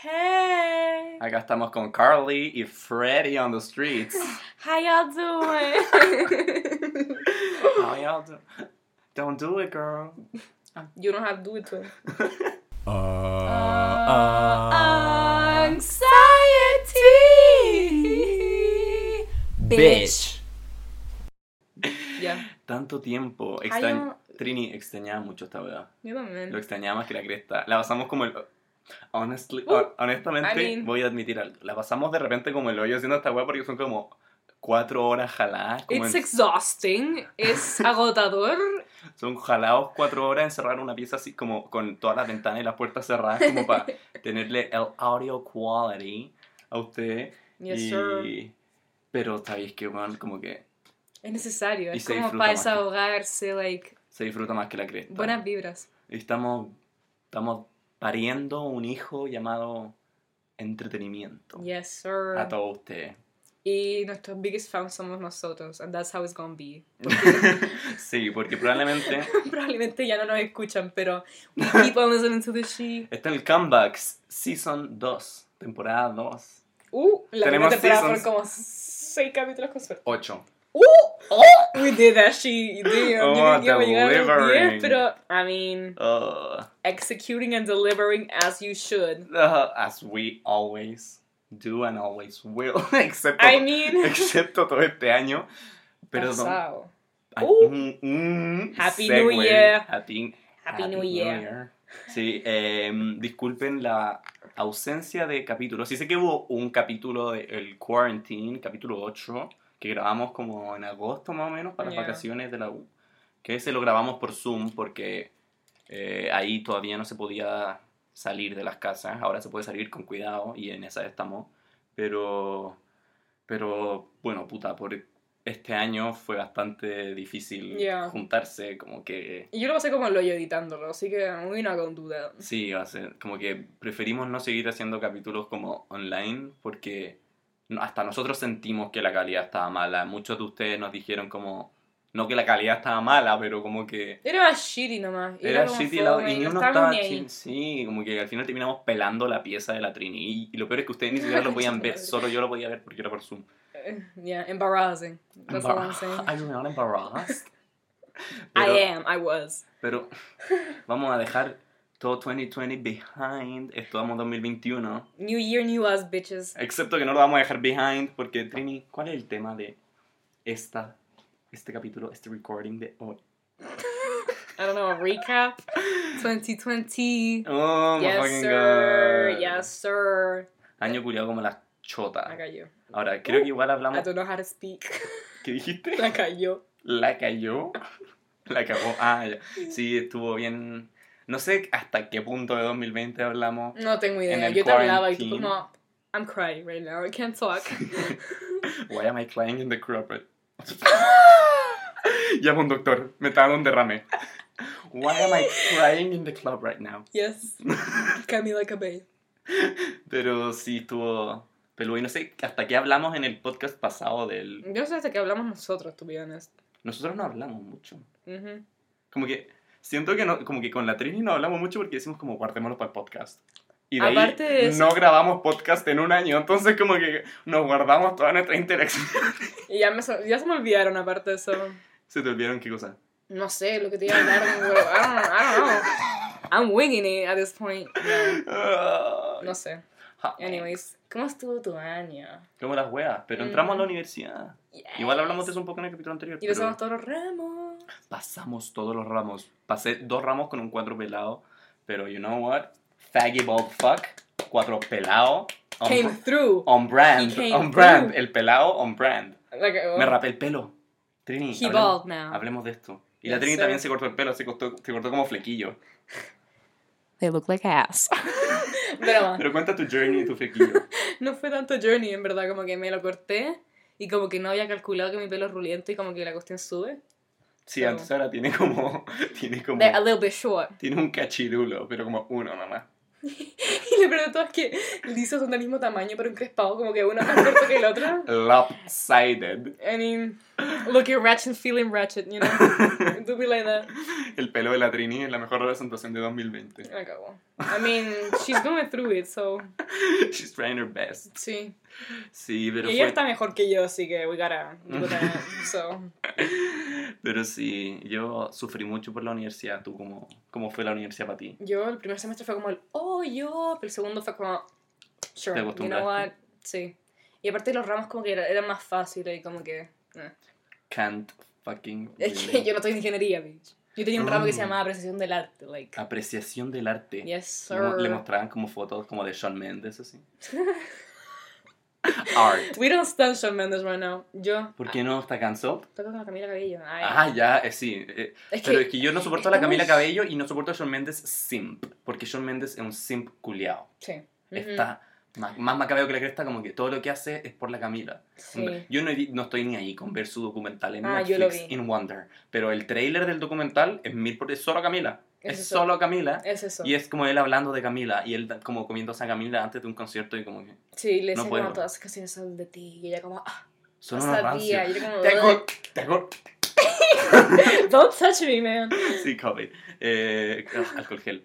Hey. Acá estamos con Carly y Freddy on the streets. How y'all doing? How y'all do? Don't do it, girl. you don't have to do it to him. Uh, Anxiety. Bitch. Ya. Tanto tiempo. Extrañ... Trini extrañaba mucho esta weá. Yo también. Lo extrañaba más que la cresta. La pasamos como el. Honestly, Uh, hon- honestamente, I mean- voy a admitir algo. La pasamos de repente como el hoyo haciendo esta weá porque son como cuatro horas jaladas. Como It's en- exhausting. Es agotador. Son jalados cuatro horas encerrar en una pieza así como con todas las ventanas y las puertas cerradas como para tenerle el audio quality a usted. Yes, y... sir. Pero sabéis que, weón, como que Es necesario. Y Es como para que- desahogarse, like, se disfruta más que la cresta. buenas vibras. Y estamos, estamos pariendo un hijo llamado entretenimiento Yes, sir. a todos ustedes. Y nuestros biggest fans somos nosotros. And that's how it's gonna be. sí, porque probablemente Probablemente ya no nos escuchan, pero we keep on listening to the shit. está en el Comeback Season 2, temporada 2, Uh, la Tenemos temporada seasons. fueron como seis capítulos con suerte. 8. Uh, we did that shit. Damn, Oh, yo creí que iba a llegar a los delivering. 10, pero, I mean, Uh, executing and delivering as you should. uh, as we always do and always will. excepto, I mean, excepto todo este año. Pero Uh. mm, mm, Happy segue. New Year. Happy, Happy New Year. Sí, em, disculpen la ausencia de capítulos. Sí sé que hubo un capítulo de El Quarantine, capítulo 8, que grabamos como en agosto más o menos para Yeah. las vacaciones de la U. Que ese lo grabamos por Zoom porque eh, ahí todavía no se podía salir de las casas. Ahora se puede salir con cuidado y en esa estamos. Pero, pero bueno, puta, por este año fue bastante difícil Yeah. juntarse, como que... Y yo lo pasé como el hoyo editándolo, así que not gonna do that. Sí, va a ser como que preferimos no seguir haciendo capítulos como online porque hasta nosotros sentimos que la calidad estaba mala. Muchos de ustedes nos dijeron como, no que la calidad estaba mala, pero como que Era shitty nomás. era como shitty la- y no estaba chin- Sí, como que al final terminamos pelando la pieza de la Trini. Y, y lo peor es que ustedes ni siquiera lo podían ver, solo yo lo podía ver porque era por Zoom. Yeah, embarrassing. That's all I'm saying. I'm not embarrassed. I am, I was. Pero vamos a dejar todo 2020 behind. Esto vamos 2021. New year, new us, bitches. Excepto que no lo vamos a dejar behind porque Trini, ¿cuál es el tema de esta, este capítulo, este recording de hoy? I don't know, a recap. 2020. Oh, my yes, fucking sir. God. Yes, sir. Año culiado como la La chota. cayó. Ahora, creo que igual I hablamos... don't know how to speak. ¿Qué dijiste? La cayó. La cayó. La cagó. Ah, ya. Sí, estuvo bien... No sé hasta qué punto de 2020 hablamos. No tengo En idea. el Yo te hablaba y tú como, I'm crying right now. I can't talk. Why am I crying in the carpet? Llama a un doctor, me está dando un derrame. Why am I crying in the club right now? yes. Got me like a babe. Pero sí estuvo peludo y no sé hasta qué hablamos en el podcast pasado del... Yo no sé hasta que hablamos nosotros, to be honest. Nosotros no hablamos mucho. Ujú. Como que siento que no, como que con la Trini no hablamos mucho porque decimos como guardémoslo para el podcast. Y de Aparte de ahí eso- no grabamos podcast en un año, entonces como que nos guardamos toda nuestra interacción. Y ya, me, ya se me olvidaron aparte de eso. ¿Se te olvidaron qué cosa? No sé lo que te iba a hablar. pero I don't, I don't know. I'm winging it at this point. No, no sé. Anyways, ¿cómo estuvo tu año? Como las weas, pero Mm. entramos a la universidad. Igual hablamos de Yes. eso un poco en el capítulo anterior. Y pero todos los ramos. Pasamos todos los ramos. Pasé dos ramos con un cuatro pelado, pero you know what? Faggy bald fuck, cuatro pelado. On, Came through. on brand, He came on brand. through. El pelado on brand. Like, oh, Me rapé el pelo. Trini, He hablemos, bald now. hablemos de esto. Y la Yes, Trini sir. también se cortó el pelo, se cortó, se cortó como flequillo. They look like ass. Broma. Pero cuenta tu journey y tu flequillo. No fue tanto journey, en verdad, como que me lo corté y como que no había calculado que mi pelo es ruliento y como que la cuestión sube. Sí, Pero- antes ahora tiene como, tiene como, They're a little bit short. tiene un cachirulo, pero como uno nomás. Y Lo peor de todo es que lisos son del mismo tamaño, pero encrespados, como que uno más corto que el otro. Lopsided. I mean, looking ratchet, feeling ratchet, you know? Do be like that. El pelo de la Trini es la mejor representación de 2020. Me cago. I mean, she's going through it, so, She's trying her best. sí. Sí, pero Y ella fue... está mejor que yo, así que we gotta do that, so. Pero sí, yo sufrí mucho por la universidad. ¿Tú cómo, cómo fue la universidad para ti? Yo el primer semestre fue como el, oh, yo, pero el segundo fue como, sure, ¿Te you know what, sí. Y aparte los ramos como que era- eran más fáciles y como que... eh. Can't fucking Es que yo no estoy en ingeniería, bitch. Yo tenía un ramo que se Oh. llamaba apreciación del arte, like, Apreciación del arte. yes, sir. Le mostraban como fotos como de Shawn Mendes, así. Art. We don't stand Shawn Mendes right now. Yo... ¿Por qué no está cancelled? Toco con la Camila Cabello. Ay, Ah, ya, eh, sí. eh, Es pero que es que yo no soporto a la Camila Cabello y no soporto a Shawn Mendes simp. Porque Shawn Mendes es un simp culiao. Sí. Está más, más macabeo que la cresta, como que todo lo que hace es por la Camila. Sí. Yo no, no estoy ni ahí con ver su documental en Ah, Netflix. In Wonder. Pero el trailer del documental es mil por es solo Camila. Es Es, solo Camila. Es eso. Y es como él hablando de Camila y él como comiéndose a Camila antes de un concierto y como que Sí, le No puedo. como todas las canciones son de ti. Y ella como, ah, son unos sabía. Y yo como, Tengo, tengo, don't touch me, man. sí, COVID. Eh, alcohol gel.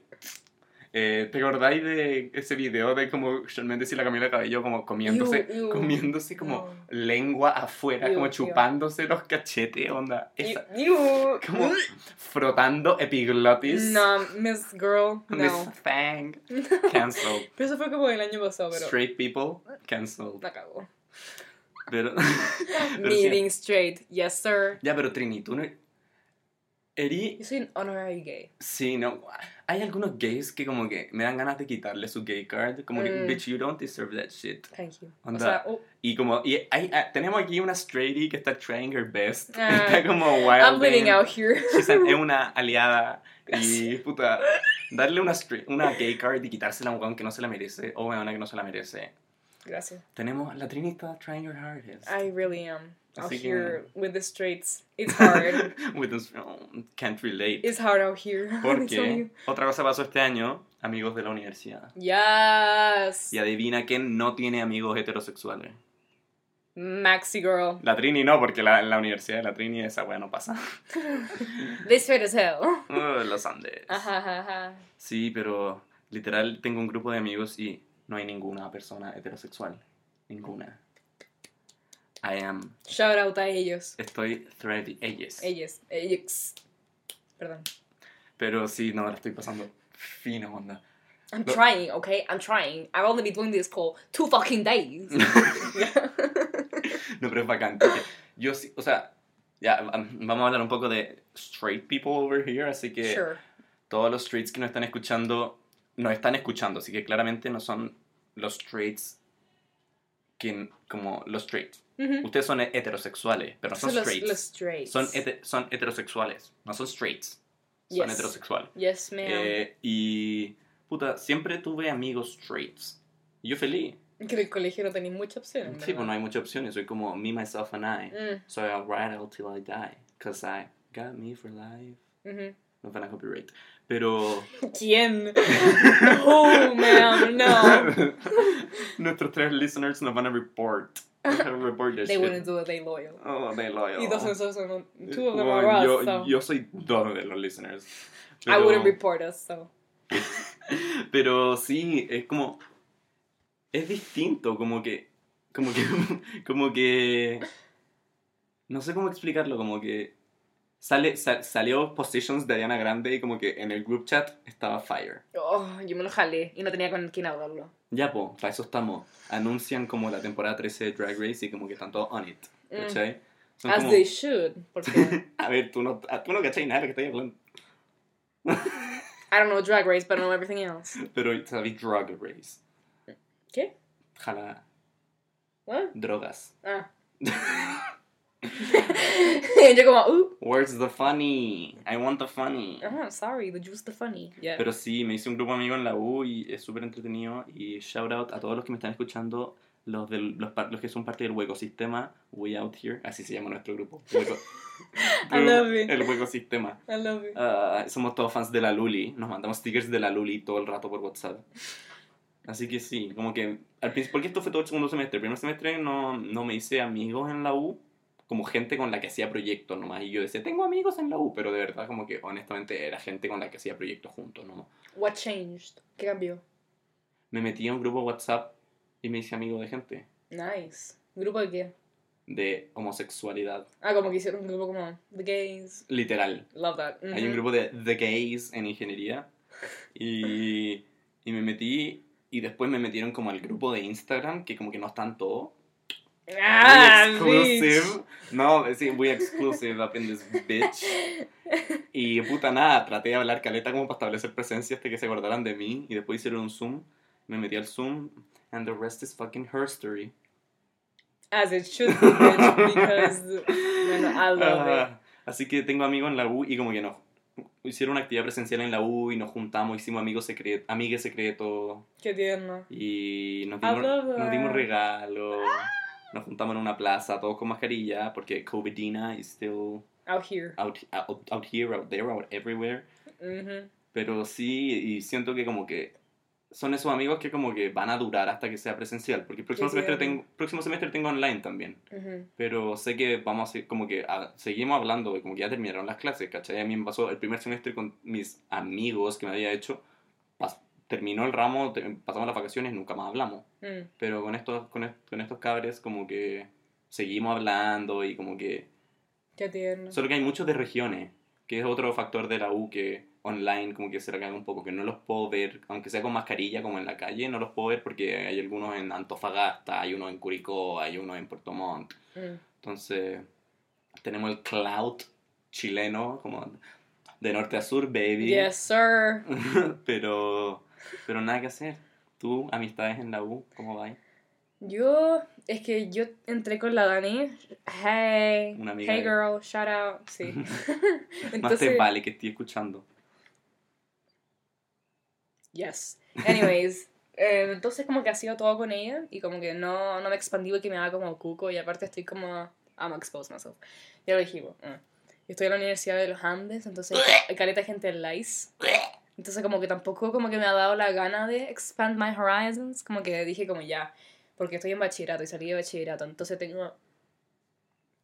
Eh, ¿Te acordáis de ese video de como Shawn Mendes y la Camila Cabello como comiéndose, comiéndose como No. lengua afuera, Ew, como chupándose los cachetes, onda? Esa- como frotando epiglotis. No, Miss Girl, Miss no. Fang. Cancelled. Pero eso fue como el año pasado, pero... Straight people. Cancelled. La cago. Pero, pero Me sí. being straight, yes sir. Ya, pero Trini, tú no... Eri... Yo soy un honorary gay. Sí, no. Hay algunos gays que como que me dan ganas de quitarle su gay card. Como que, Mm. bitch, you don't deserve that shit. Thank you. O sea, oh, Y como, y hay, ah, tenemos aquí una straighty que está trying her best. Ah. está como wild. I'm living out here. es una aliada. Y puta, darle una, una gay card y quitársela a un weón que no se la merece. O a una que no se la merece. Gracias. Tenemos, la Trini está trying her hardest. I really am out Así que- here with the straights. It's hard. With this, oh, can't relate. It's hard out here. Porque otra cosa pasó este año, amigos de la universidad. Yes. Y adivina quién no tiene amigos heterosexuales. Maxi girl. La Trini no, porque la, en la universidad de la Trini esa weá no pasa. This straight as hell. Uh, los Andes. Ajá, ajá, ajá. Sí, pero literal tengo un grupo de amigos y no hay ninguna persona heterosexual. Ninguna. I am. Shout out a ellos. Estoy thready. Ellos. Ellos. Ellos. Perdón. Pero sí, no, la estoy pasando fino, onda. I'm No. trying, okay? I'm trying. I've only been doing this for two fucking days. No, pero es bacán. Yo sí, o sea, ya, um, vamos a hablar un poco de straight people over here, así que sure. todos los straights que nos están escuchando, nos están escuchando, así que claramente no son los straights que, como los straights. Ujú. Ustedes son heterosexuales, pero no son Son los, straights. los straights. Son, son heterosexuales, no son straights. Son Yes. heterosexuales. Yes, ma'am. Eh, y, puta, siempre tuve amigos straights. Yo feliz. Que en el colegio no tenéis muchas opciones. Sí, pues no hay muchas opciones. Soy como me, myself, and I. Mm, So I'll ride until I die. Cause I got me for life. No van a copyright. Pero. ¿Quién? oh, ma'am, no. Nuestros tres listeners nos van a report. Report They shit. wouldn't do it, they loyal. Oh, they loyal. Y dos esos son, two of them Bueno, are yo, us, so. yo soy dos de los listeners. I Pero- wouldn't report us, so. Pero sí, es como. Es distinto, como que. Como que. Como que. No sé cómo explicarlo, como que. Sale, sa- salió Positions de Ariana Grande y como que en el group chat estaba Fire. Oh, yo me lo jalé y no tenía con quién hablarlo. Ya, po, para eso estamos. Anuncian como la temporada 13 de Drag Race y como que están todos on it. Mm. ¿Cachai? Son As como- they should, porque A ver, tú no, tú no cachai nada de lo que estoy hablando. I don't know Drag Race, but I know everything else. Pero sabéis Drag Race. ¿Qué? Jala What? drogas. Ah. yo como, uh. Where's the funny? I want the funny. Ah, sorry, the juice the funny. Yeah. Pero sí, me hice un grupo amigo en la U y es súper entretenido. Y shout out a todos los que me están escuchando, los, del, los, los que son parte del ecosistema We Out Here, así se llama nuestro grupo. Hueco- I love it. El ecosistema. I love it. Ah, somos todos fans de la Luli. Nos mandamos stickers de la Luli todo el rato por WhatsApp. Así que sí, como que al principio, porque esto fue todo el segundo semestre. El primer semestre no, no me hice amigos en la U, como gente con la que hacía proyectos nomás. Y yo decía, tengo amigos en la U, pero de verdad, como que honestamente era gente con la que hacía proyectos juntos, ¿no? What changed? ¿Qué cambió? Me metí a un grupo WhatsApp y me hice amigo de gente Nice. ¿Grupo de qué? de homosexualidad, Ah, como que hicieron un grupo como The Gays. literal. Love that. Hay un grupo de The Gays en ingeniería y, y me metí y después me metieron como al grupo de Instagram que como que no están todos. Ah, muy bitch. exclusive. No, sí, muy exclusive up in this bitch. Y puta nada, traté de hablar caleta como para establecer presencia hasta que se acordaran de mí. Y después hicieron un Zoom. Me metí al Zoom. And the rest is fucking her story. As it should be, bitch, because, bueno, I love Ah, Así que tengo amigos en la U y como que nos hicieron una actividad presencial en la U y nos juntamos, hicimos amigos secretos, amigues secretos it. Qué tierno. y nos dimos, nos dimos regalos. Nos juntamos en una plaza, todos con mascarilla, porque COVIDina is still Out here. out, out, out here, out there, out everywhere. Ujú. Pero sí, y siento que como que son esos amigos que como que van a durar hasta que sea presencial. Porque el próximo, semestre tengo, próximo semestre tengo online también. Ujú. Pero sé que vamos a como que ah, seguimos hablando, como que ya terminaron las clases, ¿cachai? A mí me pasó el primer semestre con mis amigos que me había hecho. Terminó el ramo, pasamos las vacaciones, nunca más hablamos. Mm. Pero con estos, con, est- con estos cabres como que seguimos hablando y como que... Qué tierno. Solo que hay muchos de regiones, que es otro factor de la U que online como que se recae un poco, que no los puedo ver, aunque sea con mascarilla como en la calle, no los puedo ver porque hay algunos en Antofagasta, hay uno en Curicó, hay uno en Puerto Montt. Mm. Entonces, tenemos el cloud chileno, como de norte a sur, baby. Yes, sir. pero, pero nada que hacer. Tú, amistades en la U, ¿cómo va? Yo, es que yo entré con la Dani. Hey, Una amiga hey de- girl, shout out. Sí. Más te Entonces, vale que estoy escuchando. yes. Anyways, eh, entonces como que ha sido todo con ella y como que no, no me expandí porque me daba como cuco y aparte estoy como, I'm gonna expose myself. Ya lo dijimos. eh. Estoy en la Universidad de los Andes, entonces hay, caleta gente en LICE. Entonces como que tampoco como que me ha dado la gana de expand my horizons, como que dije como ya, porque estoy en bachillerato y salí de bachillerato, entonces tengo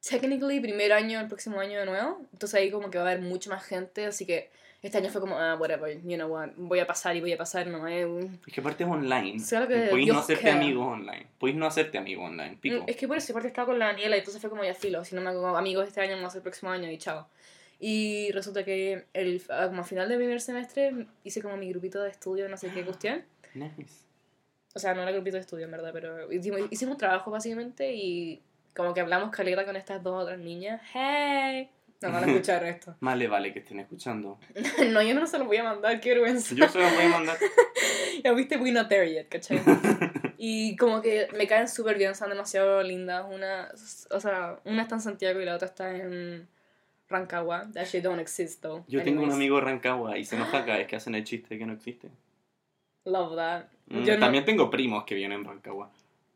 technically primer año el próximo año de nuevo, entonces ahí como que va a haber mucha más gente, así que este año fue como, ah, whatever, you know what, voy a pasar y voy a pasar, no es un- Es que aparte es online. Que Podéis no hacerte quiera. amigos online. Podéis no hacerte amigos online. Pico. Es que por eso, aparte estaba con la Daniela y entonces fue como ya filo, si no me hago amigos este año, no sé el próximo año y chao. Y resulta que el, ah, como a final del primer semestre hice como mi grupito de estudio, no sé qué cuestión. Nice. O sea, no era grupito de estudio, en verdad, pero hicimos, hicimos trabajo básicamente y como que hablamos caleta con estas dos otras niñas. ¡Hey! No van a escuchar esto. Más le vale que estén escuchando. no, yo no se los voy a mandar, qué vergüenza. Yo se los voy a mandar. Ya viste, we not there yet, ¿cachai? y como que me caen súper bien, son demasiado lindas. Una, o sea, una está en Santiago y la otra está en Rancagua. That shit don't exist, though. Yo tengo un Anyways, amigo de Rancagua y se enoja cada vez que hacen el chiste que no existe. Love that. Mm, Yo no- También tengo primos que vienen en Rancagua.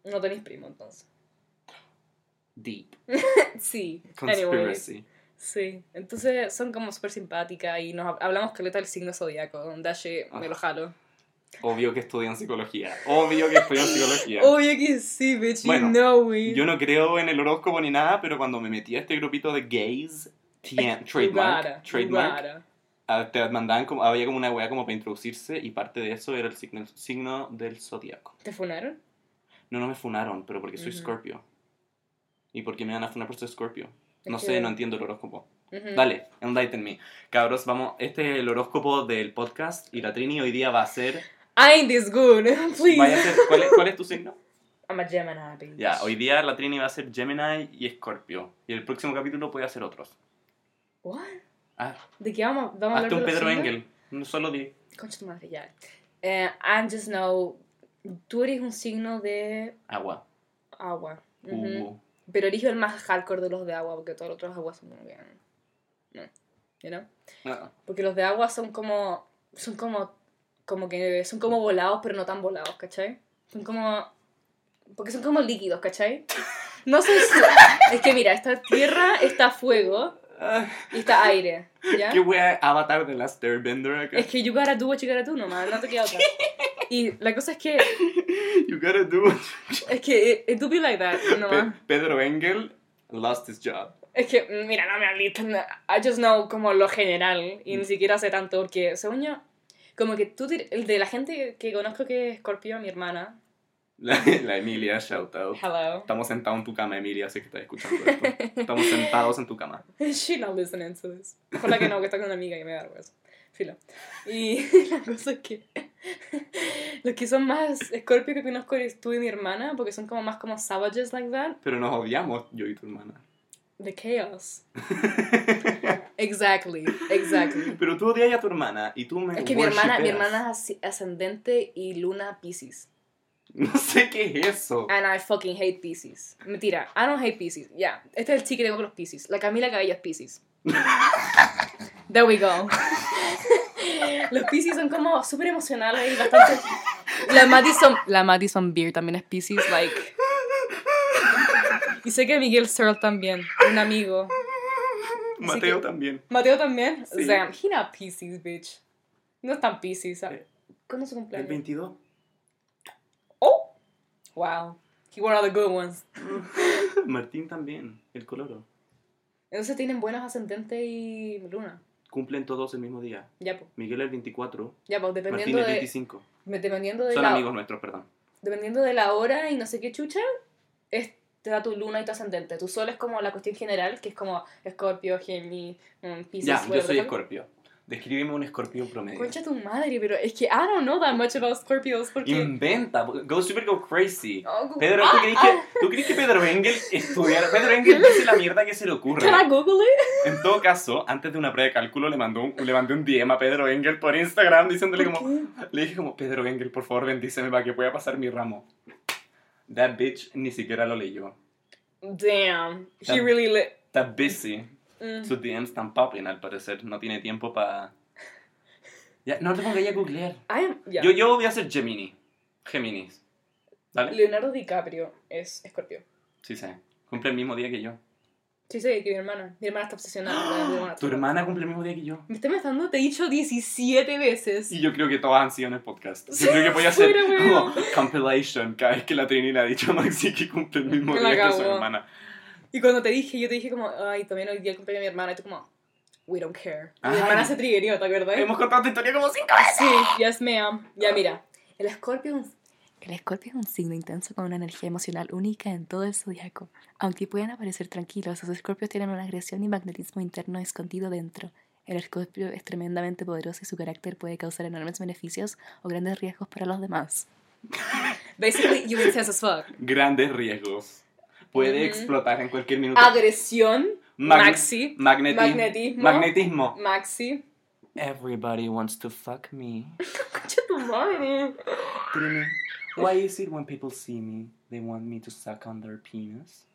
No tenéis primo, entonces. Deep. Sí. Anyways. Conspiracy. Sí, entonces son como súper simpáticas y nos hab- hablamos caleta del signo zodiaco. That shit me lo jalo. Obvio que estudian psicología. Obvio que estudian psicología. Obvio que sí, bitch, Bueno, you know me. Yo no creo en el horóscopo ni nada, pero cuando me metí a este grupito de gays, You trademark, gotta, trademark, ah, te mandaban como, había como una weá como para introducirse y parte de eso era el signo, signo del zodiaco. ¿Te funaron? No, no me funaron, pero porque soy Ujú. Scorpio. ¿Y por qué me van a funar por ser Scorpio? No sé, no entiendo el horóscopo. Ujú. Dale, enlighten Cabros, vamos, este es el horóscopo del podcast y la Trini hoy día va a ser... I ain't this good, please. Vaya a ser ¿cuál, es, ¿Cuál es tu signo? I'm a Gemini. Ya, hoy día la Trini va a ser Gemini y Scorpio. Y el próximo capítulo puede hacer otros. What? Ah, ¿De qué vamos, vamos a hablar un Pedro? Engel. No solo di. Concha tu madre, ya. Eh, I just know, tú eres un signo de Agua. agua. Ujú. Uh, Pero eres el más hardcore de los de agua, porque todos los otros aguas son como que... No. You know? ah, Porque los de agua son como. Son como. Como que. Son como volados, pero no tan volados, ¿cachai? Son como. Porque son como líquidos, ¿cachai? No son. su- Es que mira, está tierra, está fuego y está aire. ¿Ya? ¿Qué wea avatar de la Stairbender acá? Es que you gotta do what you gotta do nomás, no te queda otra. Y la cosa es que, You gotta do it. es que it, it do be like that, no Pe- Pedro Engel lost his job. Es que, mm, mira, no me hables. I just know como lo general y ni siquiera sé tanto porque, según yo, como que tú, el de la gente que conozco que es Scorpio, mi hermana, La, la Emilia, shout out. hello. Estamos sentados en tu cama, Emilia, sé que estás escuchando esto. Estamos sentados en tu cama. She not listening to this. Ojalá que no, que está con una amiga y me da vergüenza. Filo. Y la cosa es que los que son más Scorpio que conozco eres tú y mi hermana, porque son como más como savages like that. Pero nos odiamos, yo y tu hermana. The chaos. Exactly, exactly. Pero tú odias a tu hermana y tú me Es que mi hermana, mi hermana es ascendente y luna Pisces. No sé qué es eso. And I fucking hate Pisces. Mentira, I don't hate Pisces. Ya, este es el chique de con los Pisces. La Camila Cabello es Pisces. There we go. Los Pisces son como súper emocionales y bastante... La Madison, la Madison Beer también es Pisces, like... Y sé que Miguel Searle también, un amigo. Mateo que- también. Mateo también. Sí. Damn, he not Pisces, bitch. No es tan Pisces. ¿sabes? Eh, ¿Cuándo es su El cumpleaños? 22. Wow. He one of the good ones. Martín también, el coloro. Entonces tienen buenos ascendentes y luna. Cumplen todos el mismo día. Ya, pues. Miguel el 24, Ya, pues, Martín dependiendo el de, 25. me- dependiendo de Son la amigos nuestros, perdón. dependiendo de la hora y no sé qué chucha, es, te da tu luna y tu ascendente. Tu sol es como la cuestión general, que es como Escorpio, Gemini, mm, Pisces, Ya, yo soy escorpio. Descríbeme un escorpio promedio. Concha tu madre, pero es que I don't know that much about Scorpios porque... Inventa, go super go crazy. Oh, Pedro, ah, ¿tú crees, que, ¿tú crees que Pedro Engel estudiara? Pedro Engel dice la mierda que se le ocurre. Can I Google it? En todo caso, antes de una prueba de cálculo le, mandó un, le mandé un DM a Pedro Engel por Instagram diciéndole ¿Por como... qué? Le dije como, Pedro Engel, por favor, bendíceme para que pueda pasar mi ramo. That bitch ni siquiera lo leyó. Damn, he Tam- really lit. Está busy. Mm. Sus DMs están popping al parecer. No tiene tiempo para... Ya, no te pongas a googlear. Am, ya. Yo, yo voy a ser Gemini. Géminis. ¿Vale? Leonardo DiCaprio es Escorpio. Sí sé. Cumple el mismo día que yo. Sí, sí, que mi hermana. Mi hermana está obsesionada. mi hermana. Tu hermana cumple el mismo día que yo. Me está matando, te he dicho 17 veces. Y yo creo que todas han sido en el podcast. Yo creo que voy a hacer como compilation cada vez que la Trini le ha dicho a Maxi que cumple el mismo Me día que su hermana. Y cuando te dije, yo te dije como, ay, también hoy día el cumpleaños de mi hermana. Y tú como, we don't care. Y mi hermana se triggerió, ¿te acuerdas? Hemos contado esta historia como cinco veces. Sí, yes ma'am. Ya mira, el Scorpio El escorpio es un signo intenso con una energía emocional única en todo el zodiaco. Aunque pueden aparecer tranquilos, los escorpios tienen una agresión y magnetismo interno escondido dentro. El escorpio es tremendamente poderoso y su carácter puede causar enormes beneficios o grandes riesgos para los demás. basically you intense as fuck. Grandes riesgos. Puede Ujú. explotar en cualquier minuto. Agresión, Magne- maxi, magneti- magnetismo. Magnetismo. maxi. Everybody wants to fuck me. Concha tu madre. Trini, why is it when people see me, they want me to suck on their penis?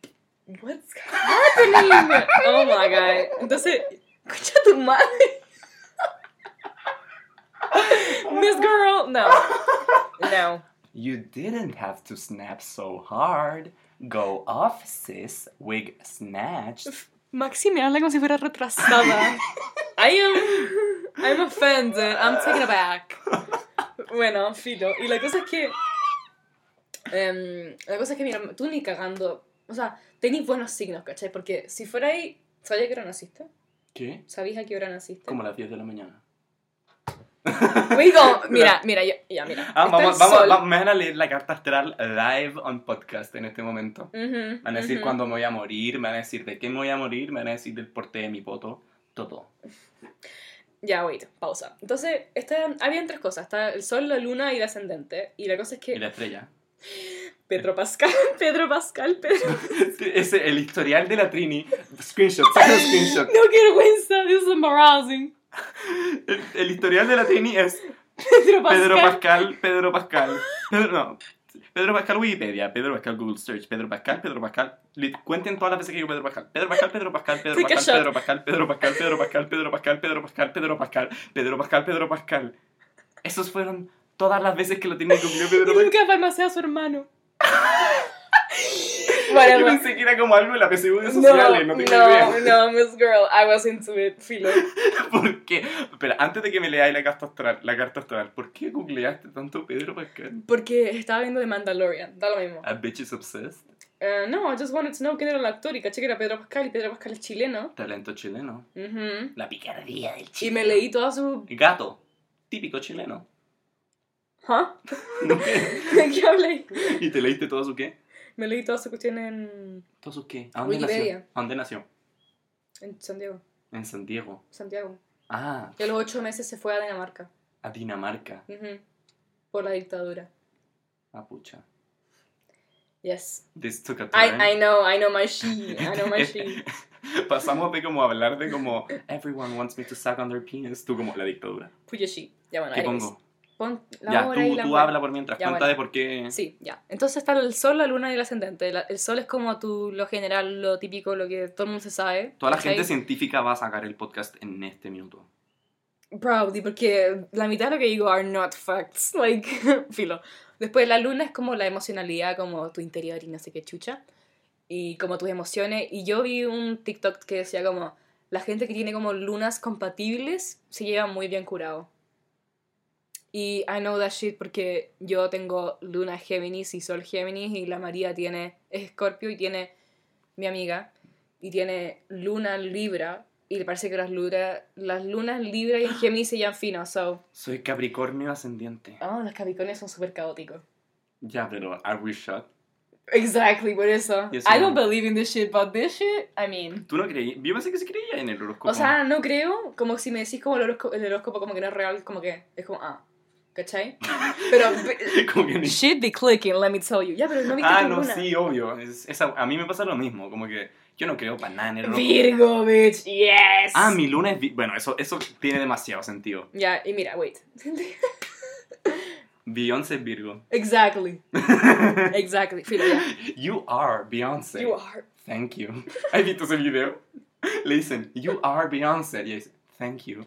What's happening? Oh my god. Entonces, concha tu madre. Miss Girl, no. No. You didn't have to snap so hard. Go off, sis. Wig snatched. Maxi me habla como si fuera retrasada. I am. I'm offended. I'm taken aback. Bueno, filo. Y la cosa es que. em, la cosa es que, mira, tú ni cagando. O sea, tenés buenos signos, ¿cachai? Porque si fuera ahí. ¿Sabías a qué hora naciste? ¿Qué? ¿Sabías a qué hora naciste? Como a las 10 de la mañana. Oigo, mira, mira, ya, ya, mira. Ah, Está vamos, vamos, vamos, me van a leer la carta astral live on podcast en este momento. Ujú, Van a decir ujú. cuándo me voy a morir, me van a decir de qué me voy a morir, me van a decir del porte de mi poto, todo. Ya, wait, pausa. Entonces, esta, habían tres cosas. Está el sol, la luna y el ascendente. Y la cosa es Y que la estrella. Pedro Pascal, Pedro Pascal, Pedro... Ese, el historial de la Trini. Screenshot, saca screenshot. No, qué vergüenza, this is embarrassing. El, el historial de la Trini es Pedro Pascal. Pedro Pascal, Pedro Pascal. Pedro, no. Pedro Pascal Wikipedia, Pedro Pascal Google Search, Pedro Pascal, Pedro Pascal. Cuenten todas las veces que digo Pedro Pascal. Pedro Pascal, Pedro Pascal, Pedro Pascal. Pedro Pascal, Pedro Pascal, Pedro Pascal, Pedro Pascal, Pedro Pascal, Pedro Pascal, Pedro Pascal, Pedro Pascal. Esos fueron todas las veces que lo tenía que Pedro Pascal. nunca farmacea a su hermano. Yo Whatever. pensé que era como algo de la PSU de sociales, no, No, tengo idea. no, no, Miss Girl, I was into it, filo. ¿Por qué? Espera, antes de que me leáis la carta astral, la carta astral, ¿por qué googleaste tanto Pedro Pascal? Porque estaba viendo The Mandalorian, da lo mismo. A bitch is obsessed. Eh, no, I just wanted to know quién era el actor y caché que era Pedro Pascal y Pedro Pascal es chileno. Talento chileno. Ujú. La picardía del Y chileno. me leí toda su... Gato. Típico chileno. ¿Ah? ¿No? ¿De qué hablé? ¿Y te leíste todo su qué? Me leí toda su cuestión en, ¿Todo su qué? ¿A dónde Wikipedia. nació? ¿A dónde nació? en San Diego. En San Diego. Santiago. Ah, Y a los ocho meses se fue a Dinamarca. a Dinamarca. Ujú. Por la dictadura. Ah, pucha. Yes. This took a I, turn. I know, I know my she. I know my she. Pasamos de como hablar de como everyone wants me to suck on their penis, tú como la dictadura. Puya she. Ya bueno, ¿Qué anyways. pongo? Pon la Ya, hora y tú, la tú hora. habla por mientras, Ya, cuenta de por qué... Sí, ya. Entonces está el sol, la luna y el ascendente. La- el sol es como tu, lo general, lo típico, lo que todo el mundo se sabe. Toda la gente científica va a sacar el podcast en este minuto. Probably, porque la mitad de lo que digo are not facts. Like, filo. Después la luna es como la emocionalidad, como tu interior y no sé qué chucha. Y como tus emociones. Y yo vi un TikTok que decía como, la gente que tiene como lunas compatibles se lleva muy bien curado. Y I know that shit porque yo tengo luna Géminis y sol Géminis y la María tiene, es Escorpio y tiene mi amiga y tiene luna Libra y le parece que las, luna, las lunas Libra y Géminis se llaman finos, so... Soy Capricornio ascendiente. Oh, los Capricornios son súper caóticos. Ya, pero are we shot? Exactly, por eso. I don't believe in this shit, but this shit, I mean... ¿Tú no creí? Yo pensé que sí creía en el horóscopo. O sea, no creo, como si me decís como el horóscopo, el horóscopo como que no es real, como que es como, ah, ¿cachai? Pero... que ni- Shit be clicking, let me tell you. Ya, pero no viste Ah, tu no, sí, obvio. Es- esa- a mí me pasa lo mismo, como que yo no creo para nada en el. Virgo, bitch, yes. Ah, mi luna es... Bueno, eso, eso tiene demasiado sentido. Ya, y mira, wait. Beyoncé es Virgo. Exactly. exactly. Filo, ya. You are Beyoncé. You are. Thank you. ¿Has visto ese video? Le dicen, you are Beyoncé. Y dice, thank you.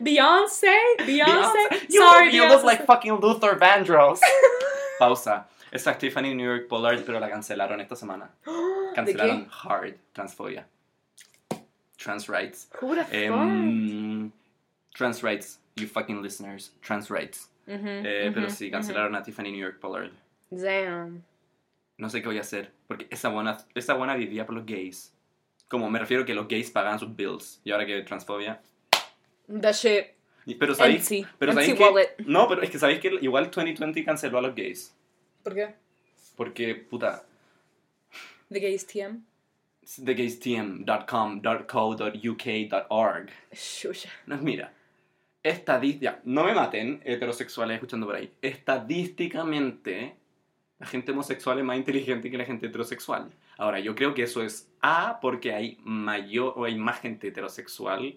Beyoncé, Beyoncé. You, Sorry, you look like fucking Luther Vandross. Pausa. Esa es Tiffany New York Pollard, pero la cancelaron esta semana. ¿De Cancelaron hard transfobia. Trans rights. Em, trans rights, you fucking listeners. Trans rights. Ujú, Eh, pero ujú, sí, ujú. cancelaron a Tiffany New York Pollard. Damn. No sé qué voy a hacer, porque esa buena, esa buena vivía por los gays. Como me refiero que los gays pagaban sus bills, y ahora que transfobia. That shit. Pero sabéis, Empty. pero Empty sabéis que, no, pero es que sabéis que igual 2020 canceló a los gays. ¿Por qué? Porque, puta, The gays TM. thegaystm.com.co.uk.org. Shusha. No, mira, estadí- ya, no me maten, heterosexuales escuchando por ahí. Estadísticamente, la gente homosexual es más inteligente que la gente heterosexual. Ahora, yo creo que eso es A, porque hay mayor o hay más gente heterosexual.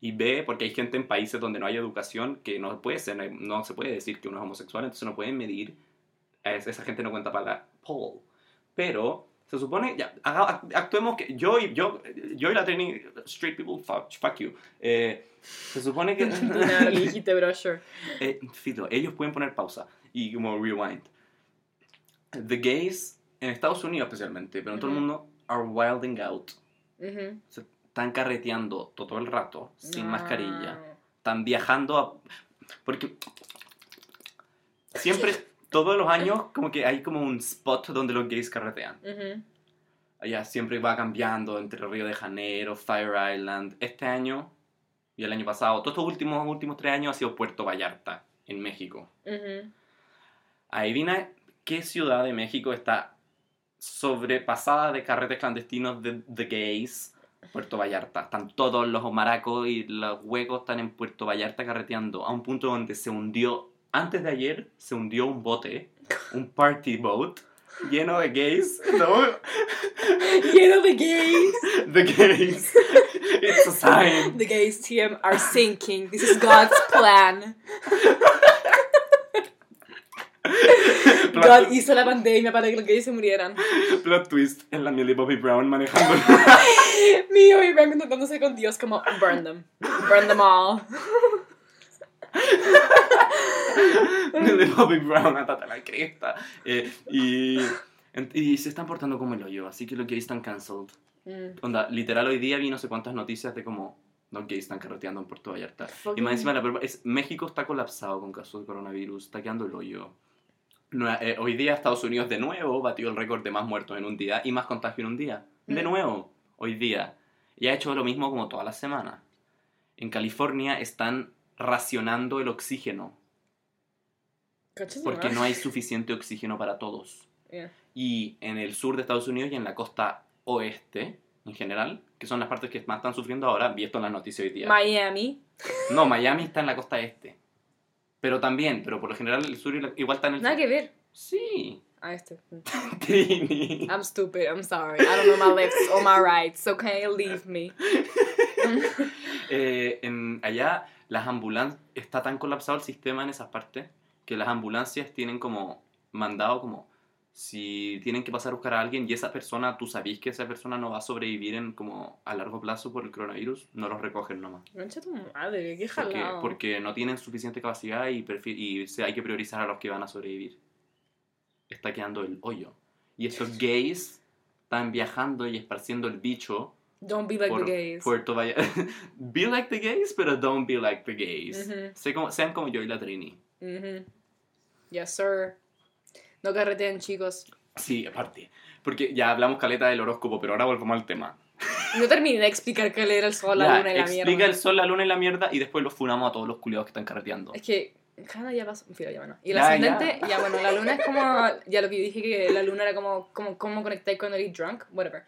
Y B, porque hay gente en países donde no hay educación que no puede ser, no, se puede decir que uno es homosexual, entonces no pueden medir. Es- esa gente no cuenta para la poll. Pero se supone, ya, actuemos que yo y, yo, yo y la Trini, straight people, fuck, fuck you. Eh, se supone que... Dijiste, bro, sure. Eh, Fito, ellos pueden poner pausa y como rewind. The gays, en Estados Unidos especialmente, pero en todo el mundo, are wilding out. Ujú. Se están carreteando todo el rato, sin No. mascarilla. Están viajando a... Porque siempre, todos los años, como que hay como un spot donde los gays carretean. Ujú. Allá siempre va cambiando entre Río de Janeiro, Fire Island. Este año y el año pasado, todos estos últimos, últimos tres años ha sido Puerto Vallarta, en México. Ujú. Adivina qué ciudad de México está sobrepasada de carretes clandestinos de, de gays. Puerto Vallarta. Están todos los maracos y los huecos están en Puerto Vallarta carreteando a un punto donde se hundió, antes de ayer, se hundió un bote, un party boat, lleno de gays. ¿no? Lleno de gays. The gays. It's a sign. The gays TM are sinking. This is God's plan. God hizo la pandemia para que los gays se murieran. Plot twist en la Millie Bobby Brown manejando. Mío y Frank intentándose con Dios como burn them. Burn them all. Millie Bobby Brown, atate la cresta. Eh, y Y se están portando como el hoyo, así que los gays están cancelled. Mm. Onda, literal hoy día vi no sé cuántas noticias de cómo los gays están carreteando en Puerto Vallarta. Y Fucking- más encima, la prueba es, México está colapsado con casos de coronavirus, está quedando el hoyo. Eh, hoy día Estados Unidos de nuevo batió el récord de más muertos en un día y más contagios en un día. De Mm. nuevo, hoy día. Y ha hecho lo mismo como todas las semanas. En California están racionando el oxígeno porque no hay suficiente oxígeno para todos. Yeah. Y en el sur de Estados Unidos y en la costa oeste, en general, que son las partes que más están sufriendo ahora, vi esto en las noticias hoy día. Miami. No, Miami está en la costa este. Pero también, pero por lo general el sur y la- igual está en el Nada sur. que ver. Sí. A este. Trini. I'm stupid. I'm sorry. I don't know my left or my rights. Okay, leave me. Eh, en, allá las ambulancias, está tan colapsado el sistema en esas partes que las ambulancias tienen como mandado como si tienen que pasar a buscar a alguien y esa persona, tú sabís que esa persona no va a sobrevivir en como a largo plazo por el coronavirus, no los recogen nomás. Tu madre, qué Porque, porque no tienen suficiente capacidad y, y se, hay que priorizar a los que van a sobrevivir. Está quedando el hoyo. Y estos gays están viajando y esparciendo el bicho Don't be like por the gays. Puerto Vallarta. be like the gays, pero don't be like the gays. Sé como- sean como yo y la Trini. Mhm. Yes, sir. No carreteen, chicos. Sí, aparte. Porque ya hablamos caleta del horóscopo, pero ahora volvamos al tema. No terminé de explicar qué era el sol, la Ya, luna y la explica mierda. el sol, la luna y la mierda y después los funamos a todos los culiados que están carreteando. Es que cada ya pasó. Filo, ya bueno. Y el Ya, ascendente, ya. ya. bueno, la luna es como. Ya lo que yo dije que la luna era como. como cómo conectar cuando eres drunk, whatever.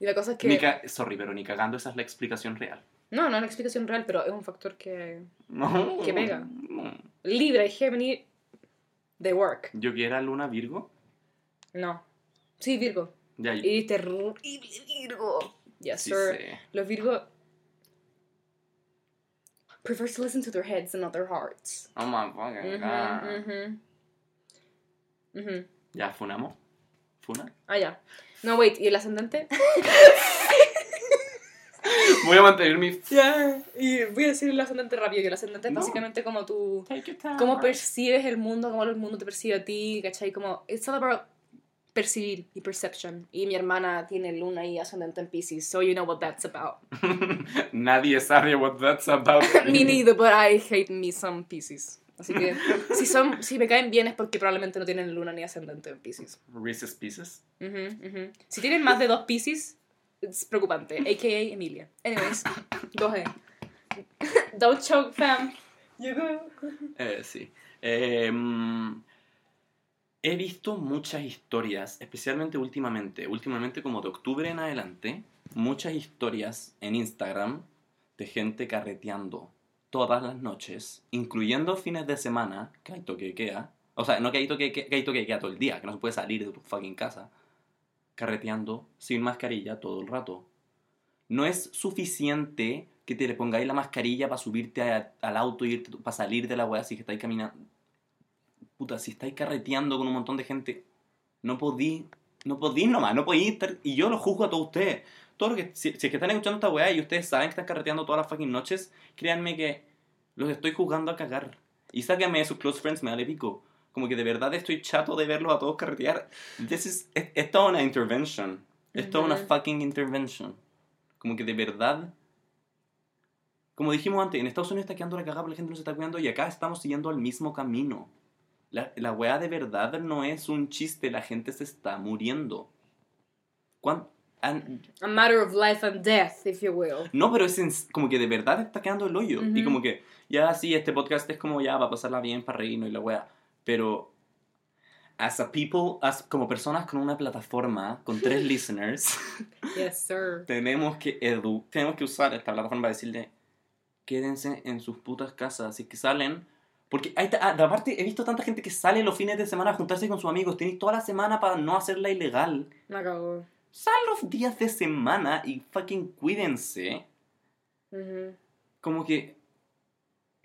Y la cosa es que. Ni ca- Sorry, pero ni cagando esa es la explicación real. No, no es una explicación real, pero es un factor que. No. ¿Qué pega? No. Libra y Gemini. They work. Yo que era luna Virgo. No. Sí, Virgo. Ya, Y terrible Virgo. Yes, sí sir. sé. Los Virgo. Prefer to listen to their heads and not their hearts. Oh my fucking Mhm, God. mhm. Mhm. Ya, funamos. ¿Funa? Ah, ya. No, wait, ¿y el ascendente? Voy a mantener mi... Ya. Y voy a decir el ascendente rápido, que el ascendente es No. básicamente como tú... Cómo percibes el mundo, cómo el mundo te percibe a ti, ¿cachai? Como... It's all about percibir y perception. Y mi hermana tiene luna y ascendente en Pisces, so you know what that's about. Nadie sabe what that's about. me neither, but I hate me some Pisces. Así que si, son, si me caen bien es porque probablemente no tienen luna ni ascendente en Pisces. Reese's Pieces. Ujú, ujú. Si tienen más de dos Pisces, es preocupante. A.K.A. Emilia. Anyways, go ahead. Don't choke, fam. You go. Eh, sí. Eh, he visto muchas historias, especialmente últimamente, últimamente como de octubre en adelante, muchas historias en Instagram de gente carreteando todas las noches, incluyendo fines de semana, que hay toque de queda. O sea, no que hay toque, que que hay toque de queda todo el día, que no se puede salir de tu fucking casa. Carreteando sin mascarilla todo el rato. No es suficiente que te le pongáis la mascarilla para subirte al auto y irte, para salir de la weá si estáis caminando. Puta, si estáis carreteando con un montón de gente, no podí, no podí nomás, no podí estar. Y yo lo juzgo a todos ustedes. Todo lo que, si, si es que están escuchando esta weá y ustedes saben que están carreteando todas las fucking noches, créanme que los estoy juzgando a cagar. Y sáquenme de sus close friends, me vale pico. Como que de verdad estoy chato de verlos a todos carretear. This is, es, es toda una intervention. Es toda una fucking intervention. Como que de verdad como dijimos antes, en Estados Unidos está quedando la cagada la gente no se está cuidando y acá estamos siguiendo el mismo camino. La, la weá de verdad no es un chiste, la gente se está muriendo. ¿Cuán- an- A matter of life and death, if you will. no, pero es en- como que de verdad está quedando el hoyo. Y como que, ya sí, este podcast es como ya va a pasarla bien para reírnos y la weá. Pero, as a people, as, como personas con una plataforma, con tres listeners, Yes, sir. tenemos que edu tenemos que usar esta plataforma para decirle quédense en sus putas casas si que salen porque ah, aparte he visto tanta gente que sale los fines de semana a juntarse con sus amigos tenéis toda la semana para no hacerla ilegal Me acabo. sal los días de semana y fucking cuídense Ujú. como que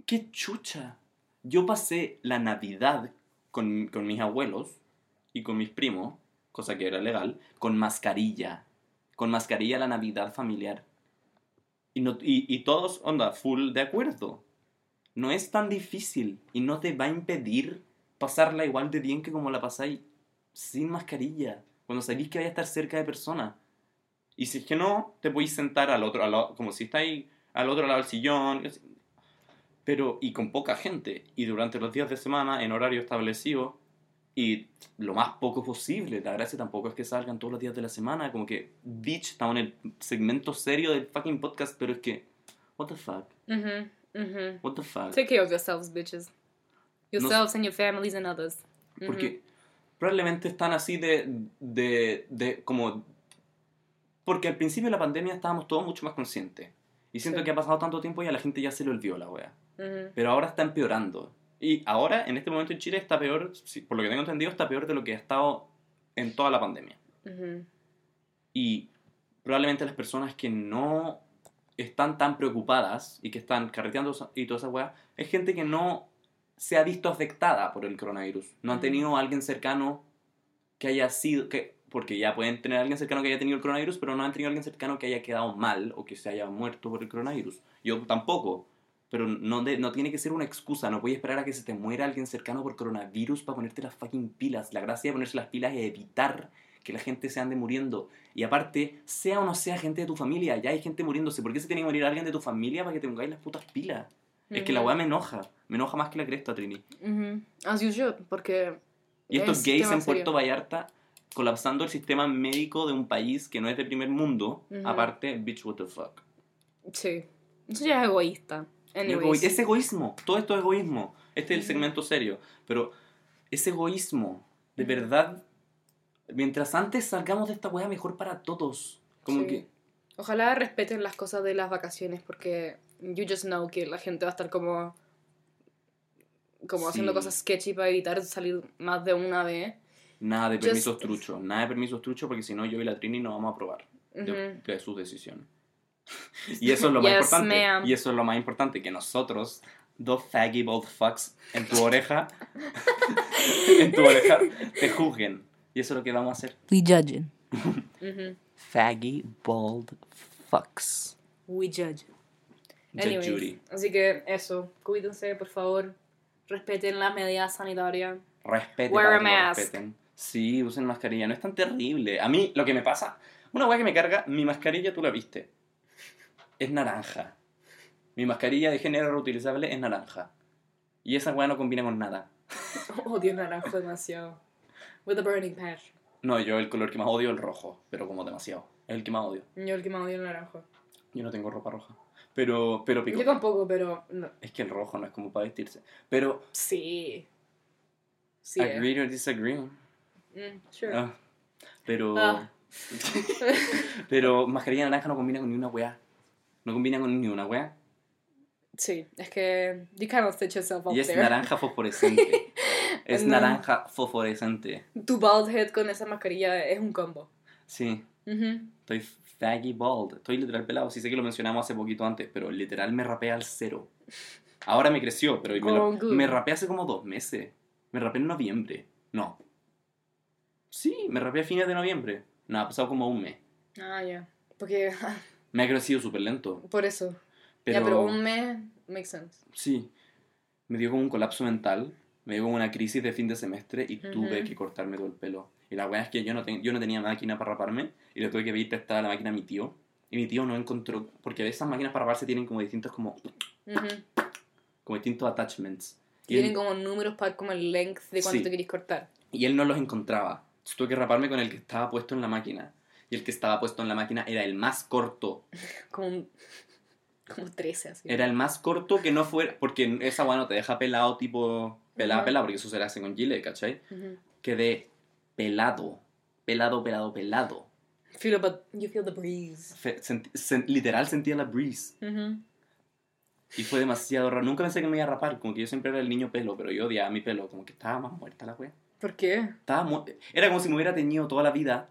qué chucha yo pasé la navidad con, con mis abuelos y con mis primos cosa que era legal con mascarilla con mascarilla la navidad familiar y, no, y, y todos onda full de acuerdo no es tan difícil y no te va a impedir pasarla igual de bien que como la pasáis sin mascarilla Cuando sabéis que vaya a estar cerca de personas. Y si es que no, te podéis sentar al otro, al como si estáis al otro lado del sillón. Pero, y con poca gente. Y durante los días de semana, en horario establecido, y lo más poco posible. La gracia tampoco es que salgan todos los días de la semana. Como que Beach está en el segmento serio del fucking podcast, pero es que, what the fuck, Mhm, mhm. what the fuck. Take care of yourselves, bitches. Yourselves and your families and others. Mhm. Porque probablemente están así de, de, de, como... Porque al principio de la pandemia estábamos todos mucho más conscientes. Y siento Sí. que ha pasado tanto tiempo y a la gente ya se le olvidó la wea. Pero ahora está empeorando. Y ahora, en este momento en Chile, está peor, por lo que tengo entendido, está peor de lo que ha estado en toda la pandemia. Y probablemente las personas que no están tan preocupadas y que están carreteando y toda esa weá, es gente que no se ha visto afectada por el coronavirus. No han tenido a alguien cercano que haya sido, que, porque ya pueden tener a alguien cercano que haya tenido el coronavirus, pero no han tenido a alguien cercano que haya quedado mal o que se haya muerto por el coronavirus. Yo tampoco. Pero no, de- no tiene que ser una excusa. No puedes esperar a que se te muera alguien cercano por coronavirus para ponerte las fucking pilas. La gracia de ponerse las pilas es evitar que la gente se ande muriendo. Y aparte, sea o no sea gente de tu familia, ya hay gente muriéndose. ¿Por qué se tiene que morir alguien de tu familia para que te pongáis las putas pilas? Es que la weá me enoja. Me enoja más que la cresta, Trini. Mhm. As you should, porque Y estos Es gays en. Puerto Vallarta colapsando el sistema médico de un país que no es de primer mundo. Ujú. Aparte, bitch, what the fuck. sí, eso ya es egoísta. Anyways. Es egoísmo, todo esto es egoísmo. Este es el segmento serio. Pero es egoísmo, de verdad. Mientras antes salgamos de esta weá, mejor para todos. Como Sí. que. Ojalá respeten las cosas de las vacaciones porque you just know que la gente va a estar como como Sí. haciendo cosas sketchy para evitar salir más de una vez. Nada de Just- permisos truchos, nada de permisos truchos porque si no yo y la Trini no vamos a aprobar de, Ujú. de sus decisiones. Y eso es lo más Yes, importante. ma'am. Y eso es lo más importante, que nosotros, dos faggy bald fucks en tu oreja, en tu oreja, te juzguen. Y eso es lo que vamos a hacer. We judging. Ujú. Faggy bald fucks. We judge. The Anyways, Judy. así que eso, cuídense por favor, respeten las medidas sanitarias. Respeten. Wear a mask. respeten. Sí, usen mascarilla, no es tan terrible. A mí, lo que me pasa, una weá que me carga, mi mascarilla tú la viste. Es naranja. Mi mascarilla de género reutilizable es naranja. Y esa weá no combina con nada. Odio el naranjo demasiado. With a burning passion. No, yo el color que más odio es el rojo, pero como demasiado. Es el que más odio. Yo el que más odio el naranjo. Yo no tengo ropa roja. Pero, pero pico. Yo tampoco, pero no. Es que el rojo no es como para vestirse. Pero, sí. Sí. eh. agree or disagree. Mm, sure. Ah, pero. Ah. pero mascarilla naranja no combina con ni una weá. No combina con ni una weá. Sí, es que you cannot stitch yourself up Y es there. naranja fosforescente. es No. naranja fosforescente. Tu bald head con esa mascarilla es un combo. Sí, Ujú. estoy faggy bald. Estoy literal pelado. Sí sé que lo mencionamos hace poquito antes, pero literal me rapé al cero. Ahora me creció, pero me, lo- Oh, me rapé hace como dos meses. Me rapé en noviembre. No. Sí, me rapé a fines de noviembre. No, ha pasado como un mes. Ah, ya. Porque, Me ha crecido súper lento. por eso. Pero, Ya, pero un mes makes sense. Sí. Me dio como un colapso mental. Me dio como una crisis de fin de semestre y Ujú. tuve que cortarme todo el pelo. Y la weá es que yo no, ten- yo no tenía máquina para raparme y le tuve que pedir prestada la máquina a mi tío. Y mi tío no encontró, porque esas máquinas para raparse tienen como distintos, como, Ujú. como distintos attachments. Y Tienen él, como números para como el length de cuánto Sí. te querés cortar. y él no los encontraba. Entonces tuve que raparme con el que estaba puesto en la máquina. Y el que estaba puesto en la máquina era el más corto. Como como 13 así. Era el más corto que no fuera, porque esa weá no te deja pelado tipo, pelado, Ujú. pelado, porque eso se hace con gilet, ¿cachai? Ujú. Quedé pelado. Pelado, pelado, pelado. Feel about, you feel the breeze. Fe- senti- sen- literal sentía la breeze. Ujú. Y fue demasiado raro. Nunca pensé que me iba a rapar. Como que yo siempre era el niño pelo, pero yo odiaba mi pelo. Como que estaba más muerta la wea. ¿Por qué? Estaba mu- Era como si me hubiera teñido toda la vida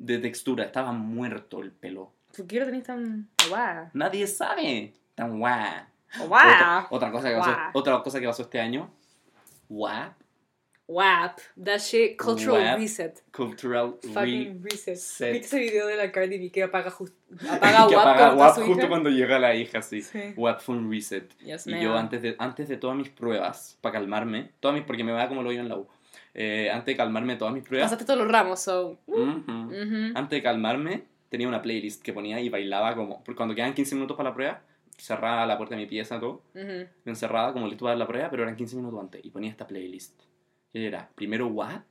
de textura. Estaba muerto el pelo. ¿Por qué lo tenés tan guau? Nadie sabe. Tan guau. Guau. Otra, otra cosa que pasó, Guau. otra cosa que pasó este año. Guau. WAP. That shit, cultural Wap. reset. Cultural Fucking reset. set. ¿Viste ese video de la Cardi B que apaga, just, apaga que WAP apaga WAP su justo hija? cuando llega la hija, sí. Sí. WAP fue un reset. Yes, Y yo antes de, antes de todas mis pruebas, para calmarme, todas mis, porque me va como lo oído en la U, eh, antes de calmarme todas mis pruebas, Pasaste todos los ramos, so. Antes de calmarme, tenía una playlist que ponía y bailaba como, porque cuando quedan 15 minutos para la prueba, cerraba la puerta de mi pieza, todo, Ujú. me encerraba como listo para la prueba, pero eran 15 minutos antes, y ponía esta playlist. Y era, primero WAP,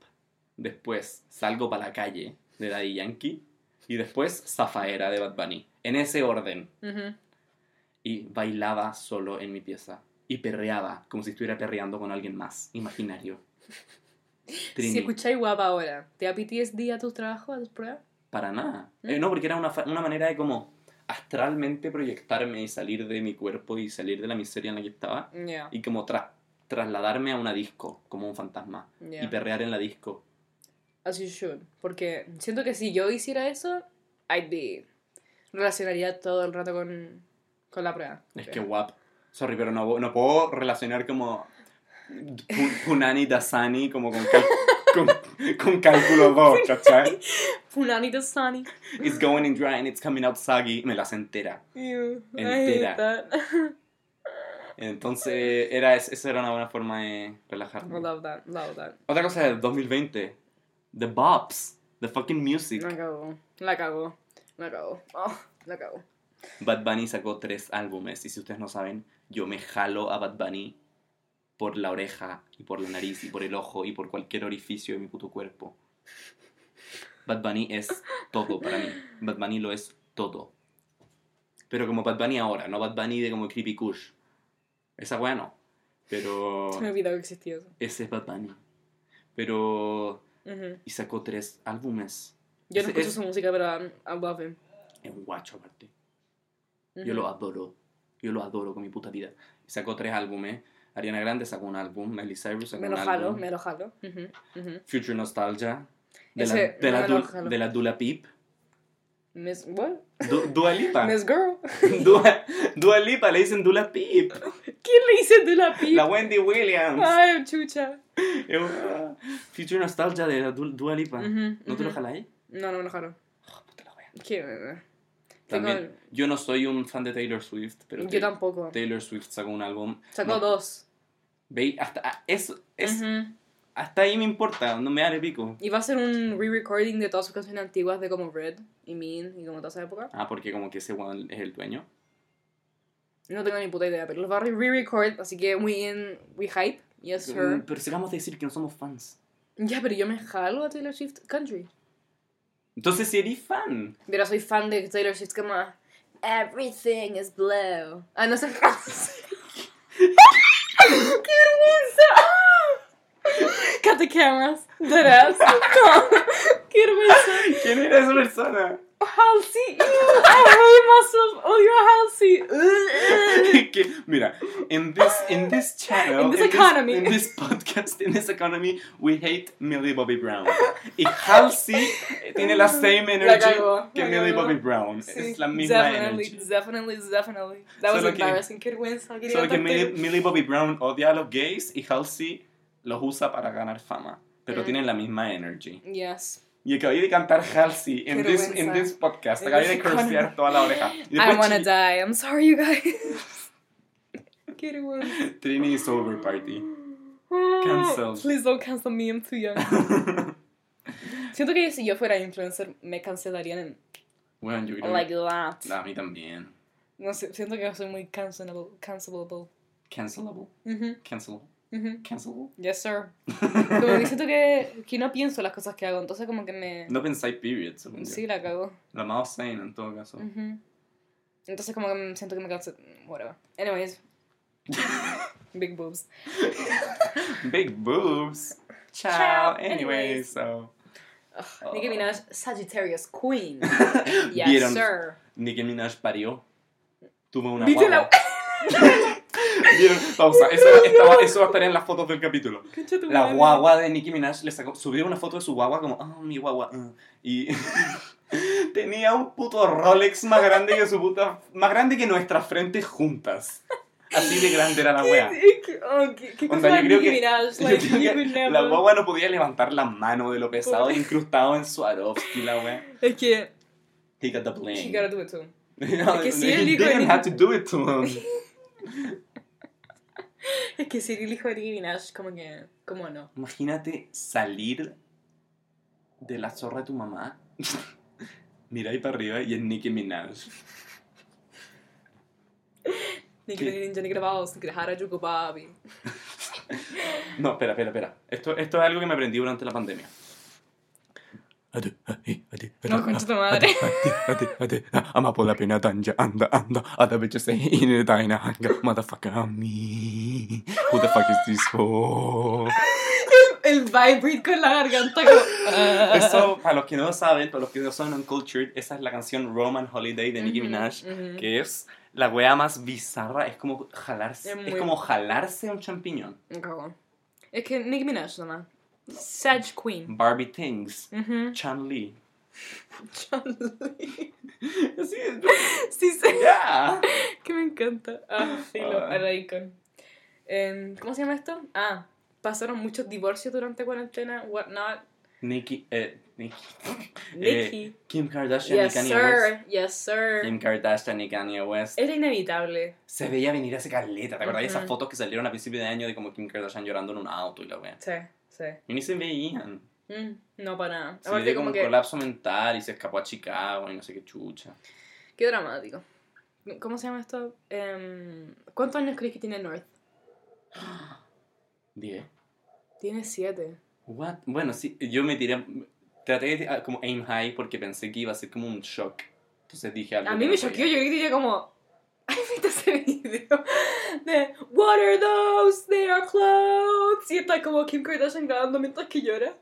después Salgo para la calle, de Daddy Yankee, y después Zafaera, de Bad Bunny. En ese orden. Y bailaba solo en mi pieza y perreaba como si estuviera perreando con alguien más imaginario. Trini, Si escucháis guapa ahora, ¿te da PTSD a tus trabajos, a tus pruebas? para nada. ¿Mm? Eh, no, porque era una, una manera de como astralmente proyectarme y salir de mi cuerpo y salir de la miseria en la que estaba Ya. y como tra- trasladarme a una disco como un fantasma ya. y perrear en la disco. As you should. Porque siento que si yo hiciera eso, I'd be. Relacionaría todo el rato con, con la prueba. Es que guap. Sorry, pero no, no puedo relacionar como Punani Dasani como con, cal- con, con cálculo 2, ¿cachai? Punani Sunny. It's going in dry and it's coming out soggy. Me las entera. Ew, I Entera. hate that. Entonces, era, esa era una buena forma de relajarme. love that, love that. Otra cosa del 2020. The Bops. The fucking music. La cagó, la cagó, la cagó. Oh, la cagó. Bad Bunny sacó tres álbumes. Y si ustedes no saben, yo me jalo a Bad Bunny por la oreja, y por la nariz, y por el ojo, y por cualquier orificio de mi puto cuerpo. Bad Bunny es todo para mí. Bad Bunny lo es todo. Pero como Bad Bunny ahora, no Bad Bunny de como Creepy Kush. Esa weá no. Pero Se me olvidó que existía eso. ese es Bad Bunny. Pero... Ujú. Y sacó tres álbumes. Yo no Ese escucho es- su música, pero love him. Es un guacho aparte. Yo lo adoro. Yo lo adoro con mi puta vida. Sacó tres álbumes. Ariana Grande sacó un álbum. Miley Cyrus sacó Me un lo jalo, álbum. me lo jalo. Ujú, ujú. Future Nostalgia. De la, de, la me lo jalo. de la Dula Peep. Miss, what? Du- Dua Lipa. Miss Girl. Dua, Dua Lipa le dicen Dula Peep. ¿Quién le dice de la pipa? La Wendy Williams. Ay, chucha. Future Nostalgia de la Du- Dua Lipa. ¿No te lo jaláis? No, no me lo jalo. Oh, puta la wea. ¿Qué? Tengo- También, yo no soy un fan de Taylor Swift, pero Yo tampoco. Taylor Swift sacó un álbum. Sacó No, dos. Veis, hasta, ah, eso, es, Ujú. hasta ahí me importa, no me da pico. Y va a ser un re-recording de todas sus canciones antiguas de como Red y Mean y como toda esa época. Ah, porque como que ese weón es el dueño. No tengo ni puta idea, pero los va a re-record, así que we in, we hype. Yes, sir. Pero si vamos a decir que no somos fans. Ya, pero yo me jalo a Taylor Swift Country. Entonces si eres fan. Pero soy fan de Taylor Swift como Everything is blue. Ah, no sé. ¡Qué vergüenza! Cut the cameras. Deadass. ¡Qué vergüenza! ¿Quién era esa persona? Halsey. I hate myself. Odio a Halsey. que, mira, in this, in this channel, In this economy. in this podcast, in this economy, we hate Millie Bobby Brown. Y Halsey tiene la same energy cagó, que la Millie. Bobby Brown. Sí, es la misma definitely, energy. definitely, definitely. That was Solo que- embarrassing. Qué vergüenza. Solo que Millie, Millie Bobby Brown odia a los gays y Halsey los usa para ganar fama. Pero Mm. tienen la misma energy. Yes. Y acabé de cantar Halsey en this, in this podcast. Acabé de cruzar toda la oreja. Y I wanna die. I'm sorry, you guys. Qué vergüenza. Trini is over party. Cancelled. Please don't cancel me, I'm too young. Siento que si yo fuera influencer, me cancelarían en bueno, yo creo like that. A mí también. No sé, siento que soy muy cancelable. Cancelable. Cancelable. Ujú, Cancelable. Ujú. Cancelable. Yes, sir. Como que siento que, que no pienso las cosas que hago, entonces como que me... No pensáis period, según yo. Sí, la cago. La más sane en todo caso. Ujú. Entonces como que siento que me cancel... Whatever. Anyways. Big boobs. Big boobs. Anyway, Anyways. so. Ugh, Nicki Minaj, Sagittarius Queen. Yes, ¿Vieron? sir. Nicki Minaj parió. Tuvo una ¿Viste guagua. la... ¿Vieron? Pausa. Eso, estaba- eso va a estar en las fotos del capítulo. La guagua de Nicki Minaj le sacó, subió una foto de su guagua como, ah, mi guagua. ah". Y tenía un puto Rolex más grande que su puta, más grande que nuestras frentes juntas. Así de grande era la wea. ¿Qué, oh, qué, qué cosa yo creo que- Minaj? Yo Like, creo que never. la guagua no podía levantar la mano de lo pesado incrustado en Swarovski, la wea. Es que... He got the blame. He gotta do it too. No, que sí, él he dijo didn't en- have to do it to him. Es que ser el hijo de Nicki Minaj, como que, ¿cómo no? Imagínate salir de la zorra de tu mamá, mirar ahí para arriba y es Nicki Minaj. No, espera, espera, espera. Esto, esto es algo que me aprendí durante la pandemia. No, concha tu madre. Tanja, anda, anda. Other bitches say in the diner, hanga, motherfucker, me. Who the fuck is this? El vibrate con la garganta como... ah. Eso, para los que no lo saben, para los que no son uncultured, esa es la canción Roman Holiday de Nicki Minaj, ujú. que es la wea más bizarra, es como jalarse, Es es, como jalarse un champiñón. Es que Nicki Minaj nomás. Sage Queen. Barbie Things, Ujú. Chan Lee. Charlie. Así es, Sí, sí. ya. Que me encanta. Ah, a la icon. Em, ¿Cómo se llama esto? Ah, pasaron muchos divorcios durante cuarentena. Whatnot. Nicki, eh, Nicki. Nicki. Eh, Kim Kardashian yes, y Kanye West. sir. Yes, sir. Kim Kardashian y Kanye West. Era inevitable. Se veía venir ese caleta, ¿te acuerdas de esas Ujú. fotos que salieron a principio de año de como Kim Kardashian llorando en un auto y la wea? Sí, sí. Y ni se veían. Mm, no para nada. Se Aparte, dio como como un que. colapso mental y se escapó a Chicago y no sé qué chucha. Qué dramático. ¿Cómo se llama esto? Em, ¿Cuántos años crees que tiene North? Diez. Tiene siete. What? Bueno, sí, yo me tiré. Traté de ah, como aim high porque pensé que iba a ser como un shock. Entonces dije algo. A que mí me choqueó, yo diría como... ¿Has visto ese video? De What are those? They are clothes. Y está como Kim Kardashian grabando mientras que llora.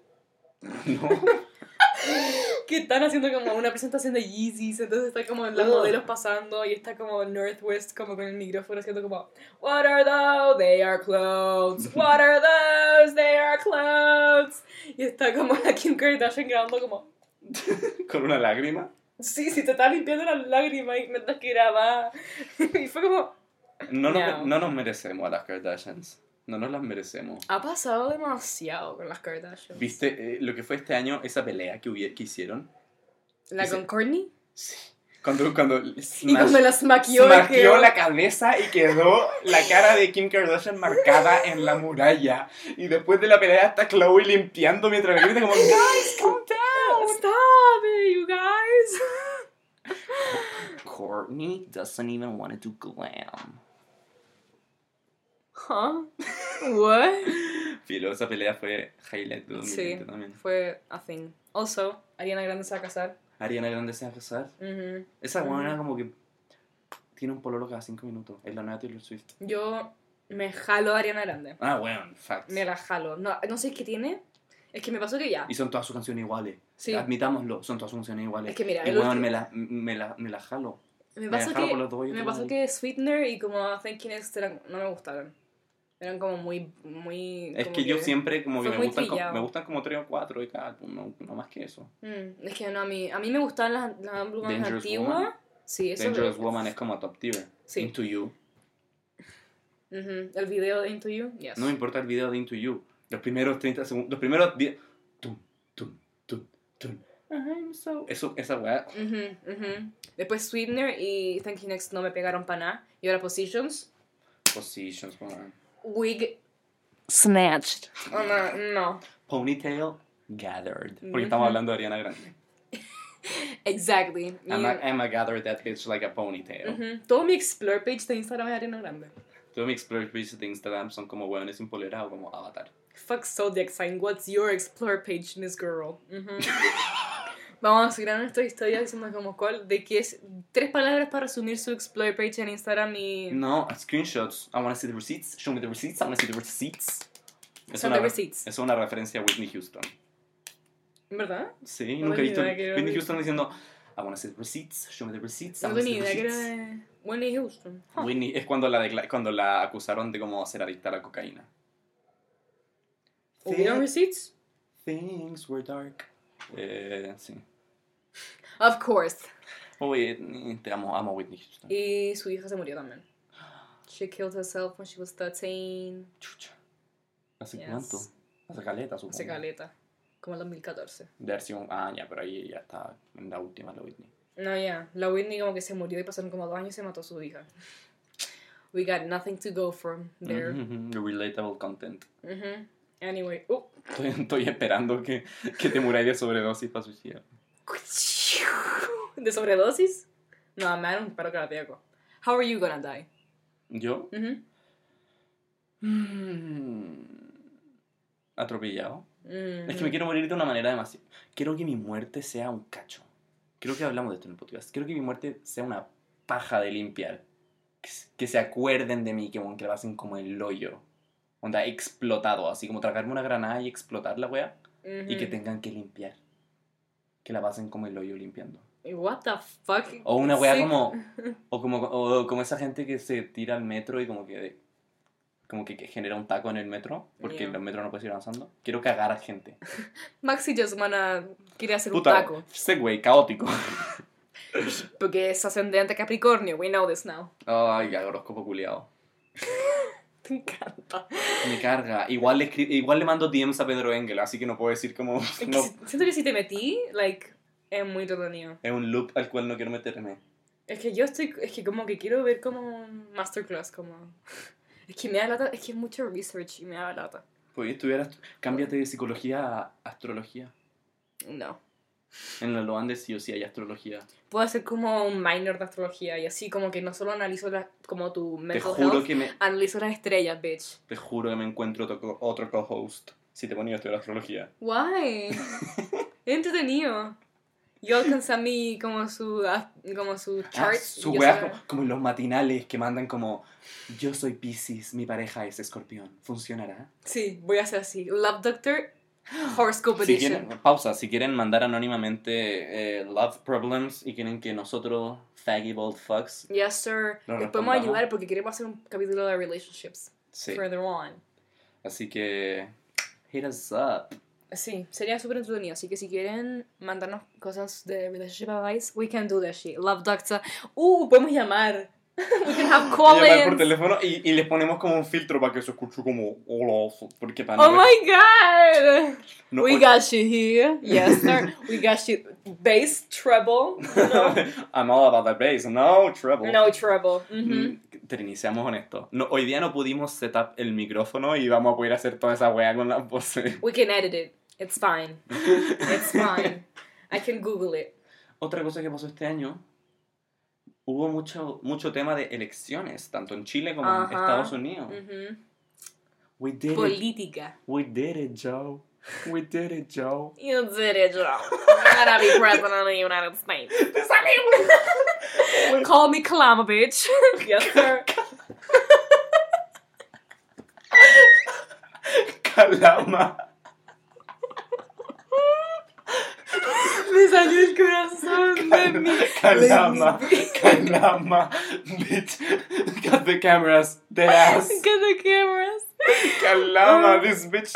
No. Que están haciendo como una presentación de Yeezys. Entonces está como las modelos pasando y está como Northwest como con el micrófono haciendo como What are those? They are clothes. What are those? They are clothes. Y está como la Kim Kardashian grabando como... Con una lágrima. Sí, sí, te estaba limpiando las lágrimas y mientras que grababa. Y fue como... No nos, No. no nos merecemos a las Kardashians. No nos las merecemos. Ha pasado demasiado con las Kardashians. ¿Viste eh, lo que fue este año, esa pelea que, hubi- que hicieron? ¿La con Courtney? Sí. Cuando, cuando Y smash- cuando la smaqueó. smaqueó la cabeza y quedó la cara de Kim Kardashian marcada en la muralla. Y después de la pelea está Chloe limpiando mientras le grita como Guys, calm down. Stop it, you guys. Courtney doesn't even want to do glam. Huh? What? Filo, esa pelea fue highlight de 2020 Sí, también. fue a thing. Also, Ariana Grande se va a casar. Ariana Grande se va a casar. Ujú. Esa Mm. buena como que tiene un pololo cada 5 minutos. Es la nueva Taylor Swift. Yo me jalo a Ariana Grande. Ah, bueno, facts. Me la jalo. No, no sé qué tiene. Es que me pasó que ya. Y son todas sus canciones iguales. Sí. Admitámoslo, son todas sus canciones iguales. Es que mira, y el ulti- me la, me, la, me la jalo. Me pasó que, me pasó que Sweetener y como Thank Next eran, no me gustaron. Eran como muy, muy... Es como que yo siempre como que me gustan, como, me gustan como 3 o 4 de cada no, no más que eso. Mm, es que no, a mí, a mí me gustaban las, las Dangerous antiguas. Sí, eso Dangerous me- Woman es como top tier. Sí. Into You. Ujú, El video de Into You, yes. No me importa el video de Into You. Los primeros 30 segundos, los primeros 10... Tum, tum, tum, tum. I'm so... Eso, esa weá... Ujú, ujú. Después Sweetener y Thank You Next no me pegaron para nada. Y ahora Positions. Positions, weón. Wig. Snatched. Oh, no, no. Ponytail Gathered. Porque Ujú. estamos hablando de Ariana Grande. Exactly. Emma, Emma gathered that bitch like a ponytail. Todo mi Explore page de Instagram es Ariana Grande. Todo mi explore page de Instagram son como hueones sin polera o como avatar. Fuck Zodiac Sign, what's your Explore page, Miss Girl? Vamos a seguir en nuestra historia diciendo como cuál, de que es tres palabras para resumir su Explore page en Instagram y... No, screenshots. I wanna see the receipts. Show me the receipts. I wanna see the receipts. Es una, the re- receipts. es una referencia a Whitney Houston. ¿Verdad? Sí, nunca he visto Whitney Houston diciendo I wanna see the receipts. Show me the receipts. I No wanna see tenía the que receipts. era de Whitney Houston. Huh. Whitney es cuando la, decla- cuando la acusaron de como ser adicta a la cocaína. ¿Hubieron receipts? Things were dark. Eh, sí. Of course. Whitney, te amo, amo Whitney Houston. Y su hija se murió también. She killed herself when she was 13. Chucha. ¿Hace Yes. cuánto? Hace caleta, supongo. Hace caleta. Como el 2014. De haber sido un- Ah, ya, pero ahí ya está en la última, la Whitney. No, ya. La Whitney como que se murió y pasaron como dos años y se mató a su hija. We got nothing to go from there. Mhm, Relatable content. Mhm. Anyway. Oh. Estoy, estoy esperando que, que te muráis de sobredosis para suicidar. ¿De sobredosis? No, me da un paro cardíaco. How are you gonna die? ¿Yo? Mhm. Mm, Atropellado. Mm. Es que me quiero morir de una manera demasiado... Quiero que mi muerte sea un cacho. Creo que hablamos de esto en el podcast. Quiero que mi muerte sea una paja de limpiar. Que se acuerden de mí, que, que la pasen como el hoyo. Onda, explotado. Así como tragarme una granada y explotar la wea. Y que tengan que limpiar. Que la pasen como el hoyo limpiando. What the fuck? O una wea Sí. como... O como, o como esa gente que se tira al metro y como que... Como que, que genera un taco en el metro. Porque Yeah. el metro no puede seguir avanzando. Quiero cagar a gente. Maxi just wanna... quiere hacer Puta, un taco. Segway, caótico. Porque es ascendente Capricornio. We know this now. Ay, horóscopo culiado. Te encanta. Me carga. Igual le, igual le mando DMs a Pedro Engel, así que no puedo decir como... No, si- Siento que si te metí, like, es muy entretenido. es un loop al cual no quiero meterme. Es que yo estoy, es que como que quiero ver como un masterclass, como... Es que me da lata, es que es mucho research y me da lata. Pues estuviera... Cámbiate de psicología a astrología. No. En la Loande sí o sí hay astrología. Puedo hacer como un minor de astrología y así como que no solo analizo la, como tu Te mental juro, health, que me, analizo las estrellas, bitch. te juro que me encuentro otro, otro co-host si te ponía a estudiar astrología. Why? entretenido. Yo alcancé a mí como su, ah, como su Ah, chart. su yo wea sé- como, como los matinales que mandan como... Yo soy Pisces, mi pareja es escorpión. ¿Funcionará? Sí, voy a hacer así. Love Doctor, Horoscope Si Edition. quieren, pausa, si quieren mandar anónimamente eh, love problems y quieren que nosotros, faggy bold fucks, Yes, sir. Les podemos ayudar porque queremos hacer un capítulo de relationships. sí. Further on. Así que, hit us up. Sí, sería súper entretenido. Así que si quieren mandarnos cosas de relationship advice, we can do that shit. Love Doctor. Uh, podemos llamar. we can have Llamar por call-ins. teléfono y, y les ponemos como un filtro para que se escuche como hola, porque para Oh no- my god! no- we got you here. Yes, sir. We got you. Bass, treble. No, I'm all about that bass, no trouble. no treble. Mhm. Mm, Trini, seamos honestos. No, hoy día no pudimos setup el micrófono y vamos a poder hacer toda esa wea con las voces. We can edit it. It's fine. It's fine. I can Google it. Otra cosa que pasó este año, hubo mucho, mucho tema de elecciones, tanto en Chile como en. Estados Unidos. Mhm. We did it. Política. We did it, Joe. We did it, Joe. You did it, Joe. You're gonna be president of the United States. Call me Kalama, bitch. yes, sir. Calama. Salió el corazón de mi. Calama. Calama. Bitch. Got the cameras. Dead ass. Get the cameras. Calama. Oh. This bitch.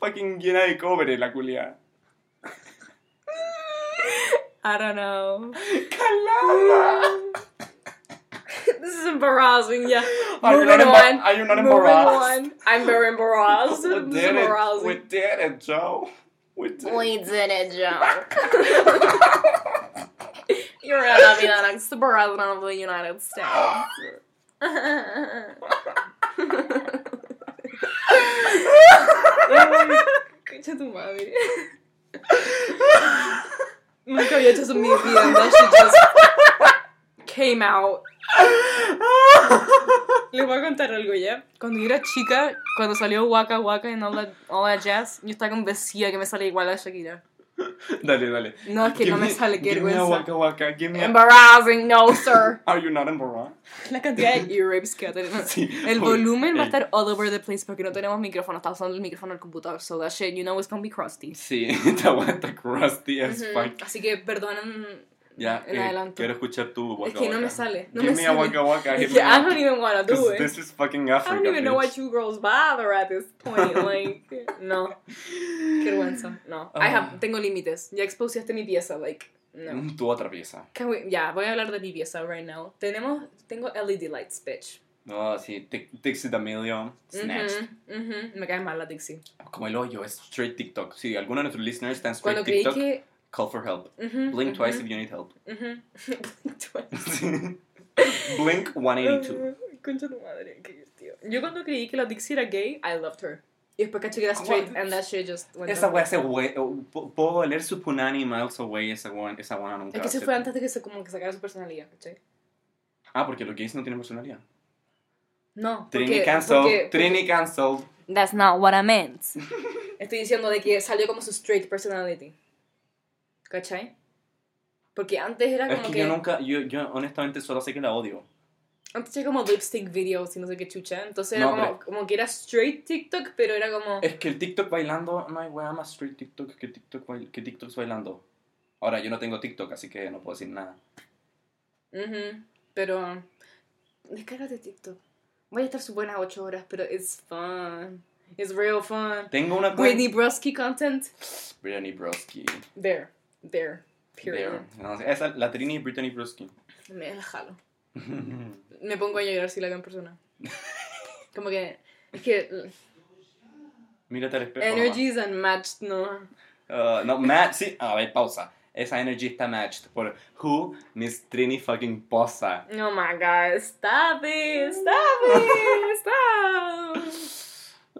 Fucking llena de cobre la culia. I don't know. Calama. This is embarrassing, yeah. Are you Moving not embar- on. are you not embarrassed? on. I'm very embarrassed. We This is did it. We did it, Joe. We did it. We did it, Joe. You're gonna be the next president of the United States. Concha tu madre. Nunca había hecho eso en mi vida. and That shit just came out. Les voy a contar algo ya. Cuando yo era chica, cuando salió Waka Waka y all that, all that jazz, yo estaba convencida que me salía igual a Shakira. Dale, dale. No, es que no me sale, qué Give me a vergüenza. waka waka. Give me a... Embarrassing, no, sir. Are you not embarrassed? La cantidad de earrapes que tenemos. Sí. El volumen va a estar all over the place porque no tenemos micrófono. Está usando el micrófono del computador. So that shit, you know, it's gonna be crusty. Sí, te aguanta crusty as fuck. Así que perdonen Ya, en eh, adelante. quiero escuchar tu waka Es que no me waka. sale. No Give me me a sale. waka waka. Es Give que me I a... don't even wanna do 'Cause it. this is fucking I Africa, don't even know bitch. what you girls bother at this point. Like, no. Qué vergüenza. No. I have, Ah. tengo límites. Ya expusiste mi pieza. Like, no. Mm, Tu otra pieza. Can we- Ya, voy a hablar de mi pieza right now. Tenemos, tengo LED lights, bitch. No, sí, Tic- Dixie D'Amelio, Snatched. Ujú, ujú. Me cae mal la Dixie. Como el hoyo, es straight TikTok. Sí, algunos de nuestros listeners están straight Cuando creí TikTok. que... Call for help. ujú, Blink ujú, twice if you need help. ujú. Blink twice. Blink 182. concha tu madre, qué divertido. Yo cuando creí que la Dixie era gay, I loved her. Y después caché que era straight, and that shit just went Esa wea se we... Puedo oler su punani miles away, esa wea, esa wea nunca Es que se fue antes de que se como que sacara su personalidad, ¿cachai? Ah, porque los gays no tienen personalidad. No, Trini porque- Trini cancelled. That's not what I meant. Estoy diciendo de que salió como su straight personality. ¿Cachai? Porque antes era Es como que, que... yo nunca, yo, yo honestamente solo sé que la odio. Antes era como lipstick videos y no sé qué chucha. Entonces era No, como, pero- como que era straight TikTok, pero era como... Es que el TikTok bailando, no hay wea más street TikTok que TikTok, bail- que TikToks bailando. Ahora, yo no tengo TikTok, así que no puedo decir nada. Ujú, Pero... Descárgate TikTok. Voy a estar súper buenas 8 horas, pero it's fun. It's real fun. Tengo una Britney Broski content. Brittany Broski. There. There. Period. There. No, esa, la Trini y Brittany Broski. Me la jalo. Me pongo a llorar si la veo en persona. Como que... Es que... Mírate al espejo. Energies unmatched, no. Uh, no, match, sí. A ver, pausa. Esa energy está matched por Who? Miss Trini fucking Posa. Oh my god, stop it, stop it, stop.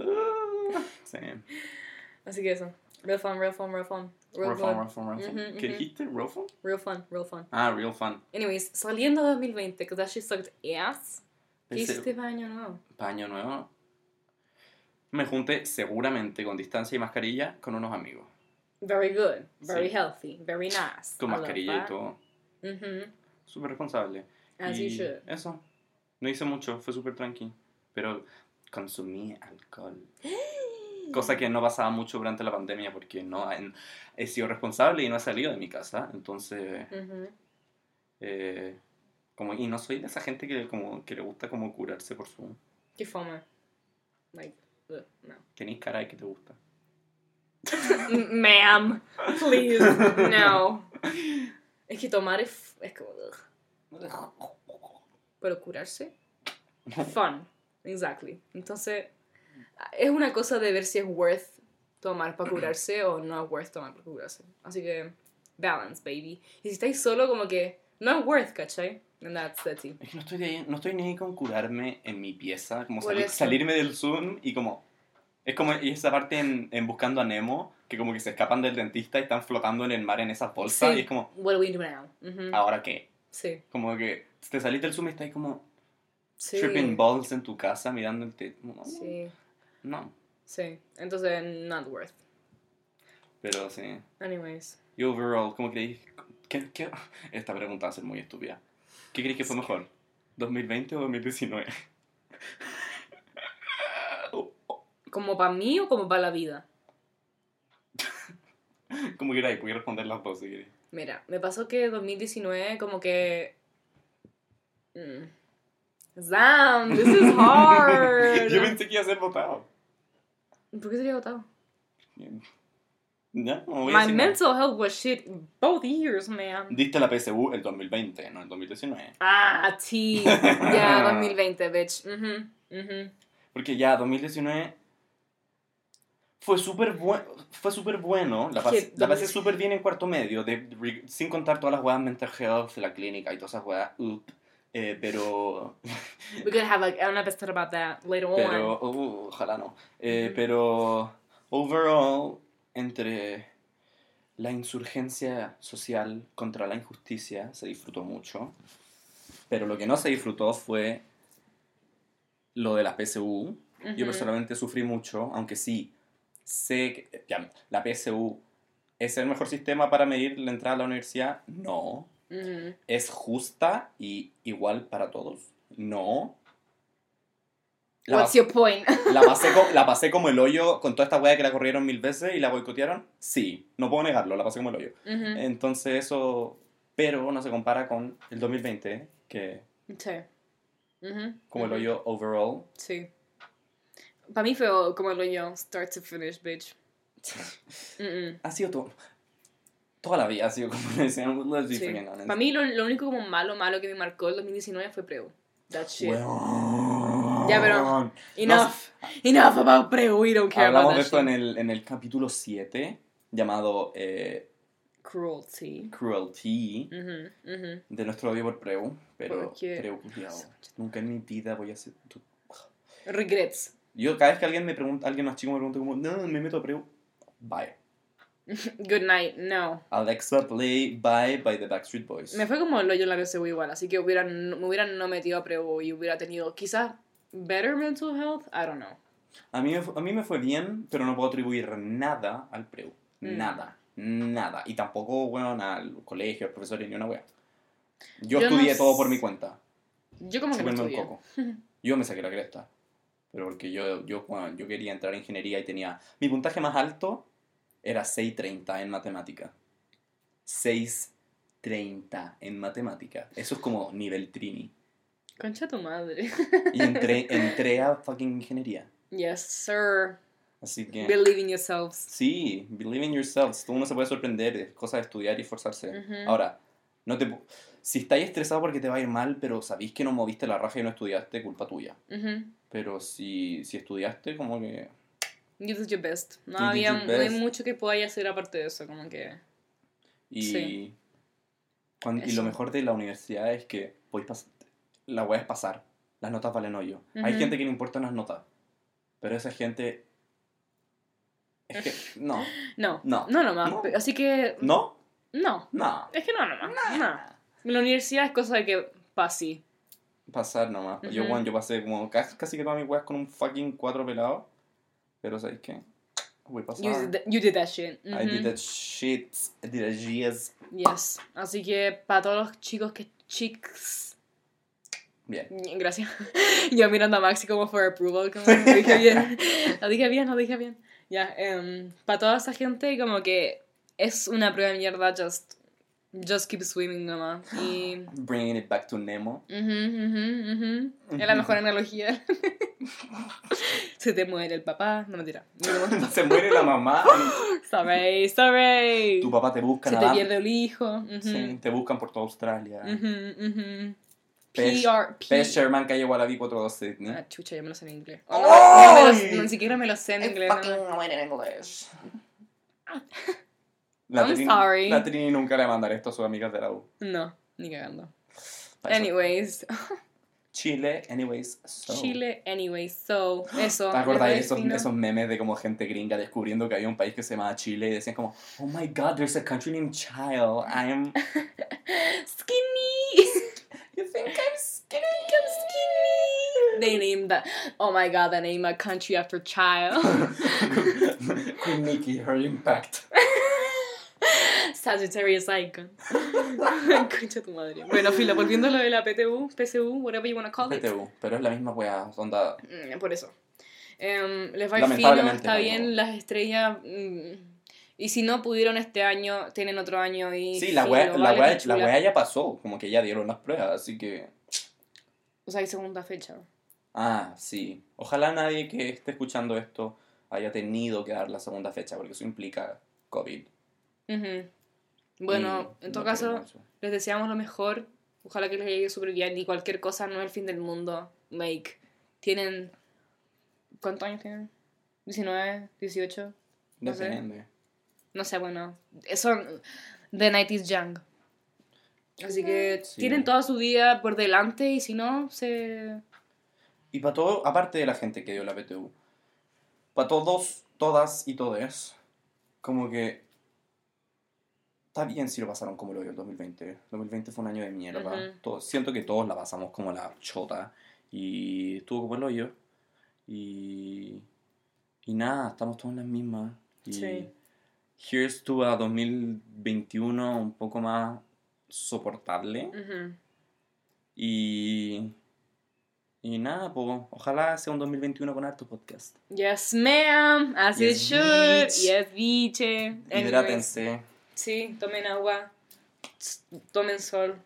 Uh, sí. Así que eso. Real fun, real fun, real fun. Real, Real fun, fun. real fun, real fun. Ujú, ¿Qué ujú. dijiste? ¿Real fun? Real fun, real fun. Ah, real fun. Anyways, saliendo de 2020, because that shit sucked ass. ¿Qué hiciste para año nuevo? Paño nuevo. Me junté seguramente con distancia y mascarilla con unos amigos. Very good, very Sí. healthy, very nice. Con I mascarilla y todo. Mhm, Súper responsable. As y you should. Eso. No hice mucho, fue súper tranqui. Pero consumí alcohol. Cosa que no pasaba mucho durante la pandemia porque no he sido responsable y no he salido de mi casa. Entonces, Mhm. eh, como, y no soy de esa gente que, como, que le gusta como curarse por su... Qué fome. Like, ugh, no. Tenéis cara de que te gusta. Ma'am, please, no. Es que tomar es, es como... ugh. Pero curarse, fun, exactly. Entonces, es una cosa de ver si es worth tomar para curarse o no es worth tomar para curarse. Así que, balance, baby. Y si estáis solo, como que no es worth, ¿cachai? And that's the tea. Es que no estoy, ahí- no estoy ni ahí con curarme en mi pieza, como sali- eso. salirme del Zoom y como... Es como esa parte en, en Buscando a Nemo, que como que se escapan del dentista y están flotando en el mar en esas bolsas Sí. y es como, What do we do now? ¿ahora qué? Sí, Como que te salís del Zoom y estás ahí como sí. tripping balls en tu casa mirando el Sí, no, sí. Entonces, not worth. pero sí. Anyways. Y overall, ¿cómo creéis? ¿Qué, qué? Esta pregunta va a ser muy estúpida. ¿Qué creéis que fue mejor? ¿2020 o 2019? ¿Como para mí o como para la vida? Como queráis, podéis responder las dos si queréis. Mira, me pasó que 2019 como que... Mm. Sam, this is hard. Yo pensé que iba a ser votado. ¿Por qué sería votado? Ya, no voy a My decir nada. mental health was shit both years, man. Diste la PSU el 2020, no el 2019. Ah, T. Ya, 2020, bitch. Mhm, mhm. Porque ya 2019 fue súper bueno, fue súper bueno. La, pasé, la pasé 2000 súper bien en cuarto medio, de, sin contar todas las weas mental health, la clínica y todas esas up. Eh, pero, We could have like an episode about that later pero, on. uh, ojalá no. Eh. Pero, overall, entre la insurgencia social contra la injusticia se disfrutó mucho. Pero lo que no se disfrutó fue lo de la PSU. Yo personalmente sufrí mucho, aunque sí sé que ya, la PSU es el mejor sistema para medir la entrada a la universidad. No. ¿Es justa y igual para todos? No. La, What's your point? la pasé co- la pasé como el hoyo con toda esta wea que la corrieron mil veces y la boicotearon. Sí, no puedo negarlo, la pasé como el hoyo. Entonces eso, pero no se compara con el 2020, que Sí. Como el hoyo overall. Sí. Para mí fue como el hoyo, start to finish, bitch. Mm-mm. Ha sido todo. Toda la vida ha sido como le decían, let's be Sí. honest. Para mí lo, lo único como malo, malo que me marcó el 2019 fue Preu. That shit. Weón. Ya, pero- Enough. Enough about Preu. We don't care Hablamos about de that esto shit. en el, en el capítulo 7, llamado eh, Cruelty. cruelty Ujú, ujú. de nuestro odio por Preu, pero. Preu, culiao, nunca en mi vida voy a hacer... tu- Regrets. Yo cada vez que alguien me pregunta, alguien más chico me pregunta como, no, me meto a Preu, bye. Good night, no. Alexa play Bye by the Backstreet Boys. Me fue como el hoyo en la PSU igual, así que hubieran, me hubieran no metido a Prevo y hubiera tenido quizás better mental health, I don't know. A mí, me a mí me fue bien, pero no puedo atribuir nada al Preu. Mm. Nada. Nada. Y tampoco, bueno, al colegio, al profesor, ni una wea. Yo, Yo no estudié s- todo por mi cuenta. Yo como que no un estudié. coco. Yo me saqué la cresta. Pero porque yo, yo, bueno, yo quería entrar a ingeniería y tenía... Mi puntaje más alto era 6.30 en matemática. 6.30 en matemática. Eso es como nivel Trini. Concha tu madre. Y entré, entré a fucking ingeniería. Yes, sir. Así que... Believe in yourselves. Sí, believe in yourselves. Uno se puede sorprender, es cosa de estudiar y esforzarse. Ujú. Ahora, no te... Si estáis estresado porque te va a ir mal, pero sabéis que no moviste la raja y no estudiaste, culpa tuya. Ujú. Pero si, si estudiaste, como que... You did your best. No You había no hay mucho que podáis hacer aparte de eso, como que... Y, Sí. cuan- y lo mejor de la universidad es que podéis pas- la weá es pasar. Las notas valen hoyo. Hay Ujú. gente que le importan las notas. Pero esa gente... Es que... No. No, No. no nomás. No. Así que... ¿No? No. No. Es que no nomás. No. La universidad es cosa de que pase. Pasar nomás. Yo, Ujú. bueno, yo pasé como casi, casi que todas mis weas con un fucking 4 pelado. Pero ¿sabes qué? Voy a pasar. You did, that, you did that shit. I Ujú. did that shit. I did that jizz. Yes. Así que para todos los chicos que chicos. Bien. Gracias. Yo mirando a Maxi como for approval, como lo dije bien. Lo dije bien, lo dije bien. Ya, para toda esa gente como que es una prueba de mierda, just, just keep swimming nomás. Y... Bringing it back to Nemo. ujú, ujú, ujú. Es la mejor analogía. Se te muere el papá, no mentira. Se muere la mamá. Sorry, sorry. Tu papá te busca Se te pierde el hijo. ujú, Sí, te buscan por toda Australia. ujú, ujú. Pez- PR, P- Pez Sherman, calle Wallaby 42 Sydney. Ah, chucha, yo me lo sé en inglés. Oh, no, no me lo- ni siquiera me lo sé en inglés. no, fucking no. know it in English. I'm sorry. La Trini nunca le mandaré esto a sus amigas de la U. No, ni cagando. Anyways, Chile, anyways, so. Chile, anyways, so, eso. ¿Te ¿les esos, esos memes de como gente gringa descubriendo que había un país que se llamaba Chile y decían como, oh my god, there's a country named Child. I'm... Skinny! You think I'm skinny? I'm skinny! They named that. Oh my god, they named a country after child. Queen Nikki, her impact. Sagittarius icon. Concha tu madre. Bueno, filo, volviendo a lo de la PTU, PSU, whatever you wanna call it. PTU, pero es la misma wea, onda... Mm, Por eso. Em, les va a ir fino, está no. bien, las estrellas. mm, y si no pudieron este año, tienen otro año y. Sí, la wea, la, wea, la ya pasó, como que ya dieron las pruebas, así que... O sea, hay segunda fecha. Ah, sí. Ojalá nadie que esté escuchando esto haya tenido que dar la segunda fecha, porque eso implica COVID. Ujú. Bueno, Y en todo no caso, les deseamos lo mejor. Ojalá que les llegue súper bien y cualquier cosa no es el fin del mundo. Like, tienen. ¿Cuántos años tienen? ¿19? ¿18? no sé. No sé, bueno. Son The Night is Young. Así que Sí. tienen toda su vida por delante y si no, se. Y para todo, aparte de la gente que dio la PTU, para todos, todas y todes, como que está bien si lo pasaron como lo dio el 2020. El 2020 fue un año de mierda. Ujú. Todo- siento que todos la pasamos como la chota y estuvo como el hoyo. Y, y nada, estamos todos en las mismas. Y Sí. here's to a 2021 un poco más soportable. Ujú. Y. Y nada, pues, ojalá sea un 2021 con harto podcast. Yes, ma'am. As it Yes, should. bitch. Yes, biche. Hidrátense. Sí, tomen agua. Tomen sol.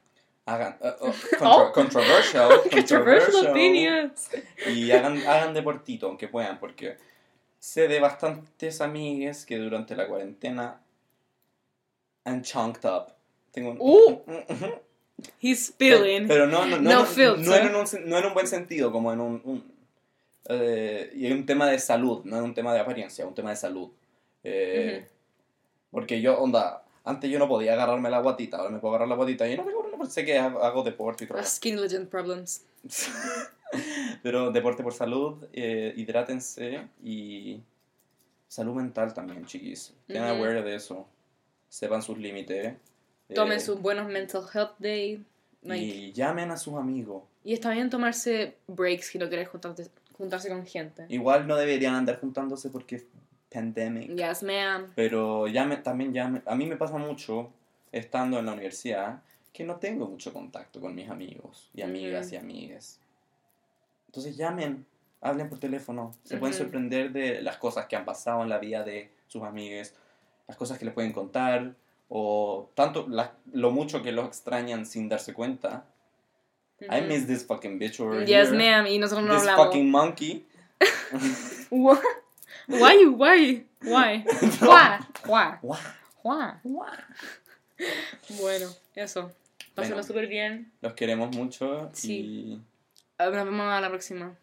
Hagan. uh, uh, contro- Oh. Controversial. Controversial opinions. Y hagan, hagan deportito, aunque puedan, porque sé de bastantes amigues que durante la cuarentena han chunked up. Tengo un. Uh. He's spilling. pero no, no, no, No no, filter. no en un, no en un buen sentido, como en un... un, eh, y es un tema de salud, no es un tema de apariencia, es un tema de salud. Eh, Porque yo, onda, Antes yo no podía agarrarme la guatita, ahora me puedo agarrar la guatita y no tengo problema, sé que hago, deporte y todo. Las Skinny Legend problems. Pero deporte por salud, eh, hidrátense y salud mental también, chiquis. Tengan Ujú. aware de eso. Sepan sus límites. Tomen eh, sus buenos mental health day. like, Y llamen a sus amigos. y está bien tomarse breaks si no quieres juntarte, juntarse con gente. Igual no deberían andar juntándose porque pandemic. Yes, ma'am. Pero llame, también llame. A mí me pasa mucho, estando en la universidad, que no tengo mucho contacto con mis amigos y amigas y amigues. Entonces llamen, hablen por teléfono. Se pueden sorprender de las cosas que han pasado en la vida de sus amigues, las cosas que les pueden contar, o tanto la- lo mucho que los extrañan sin darse cuenta. I miss this fucking bitch over Yes, here. ma'am. Y nosotros no This hablamos. fucking monkey. What? Why? Why? Why? Why? Why? Guau, Why? guau. Bueno, eso. Pásenlo Bueno. súper bien. Los queremos mucho Sí. Nos vemos a la próxima.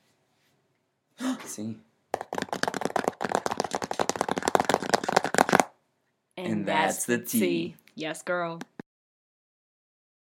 y sí. And that's the tea. Yes, girl.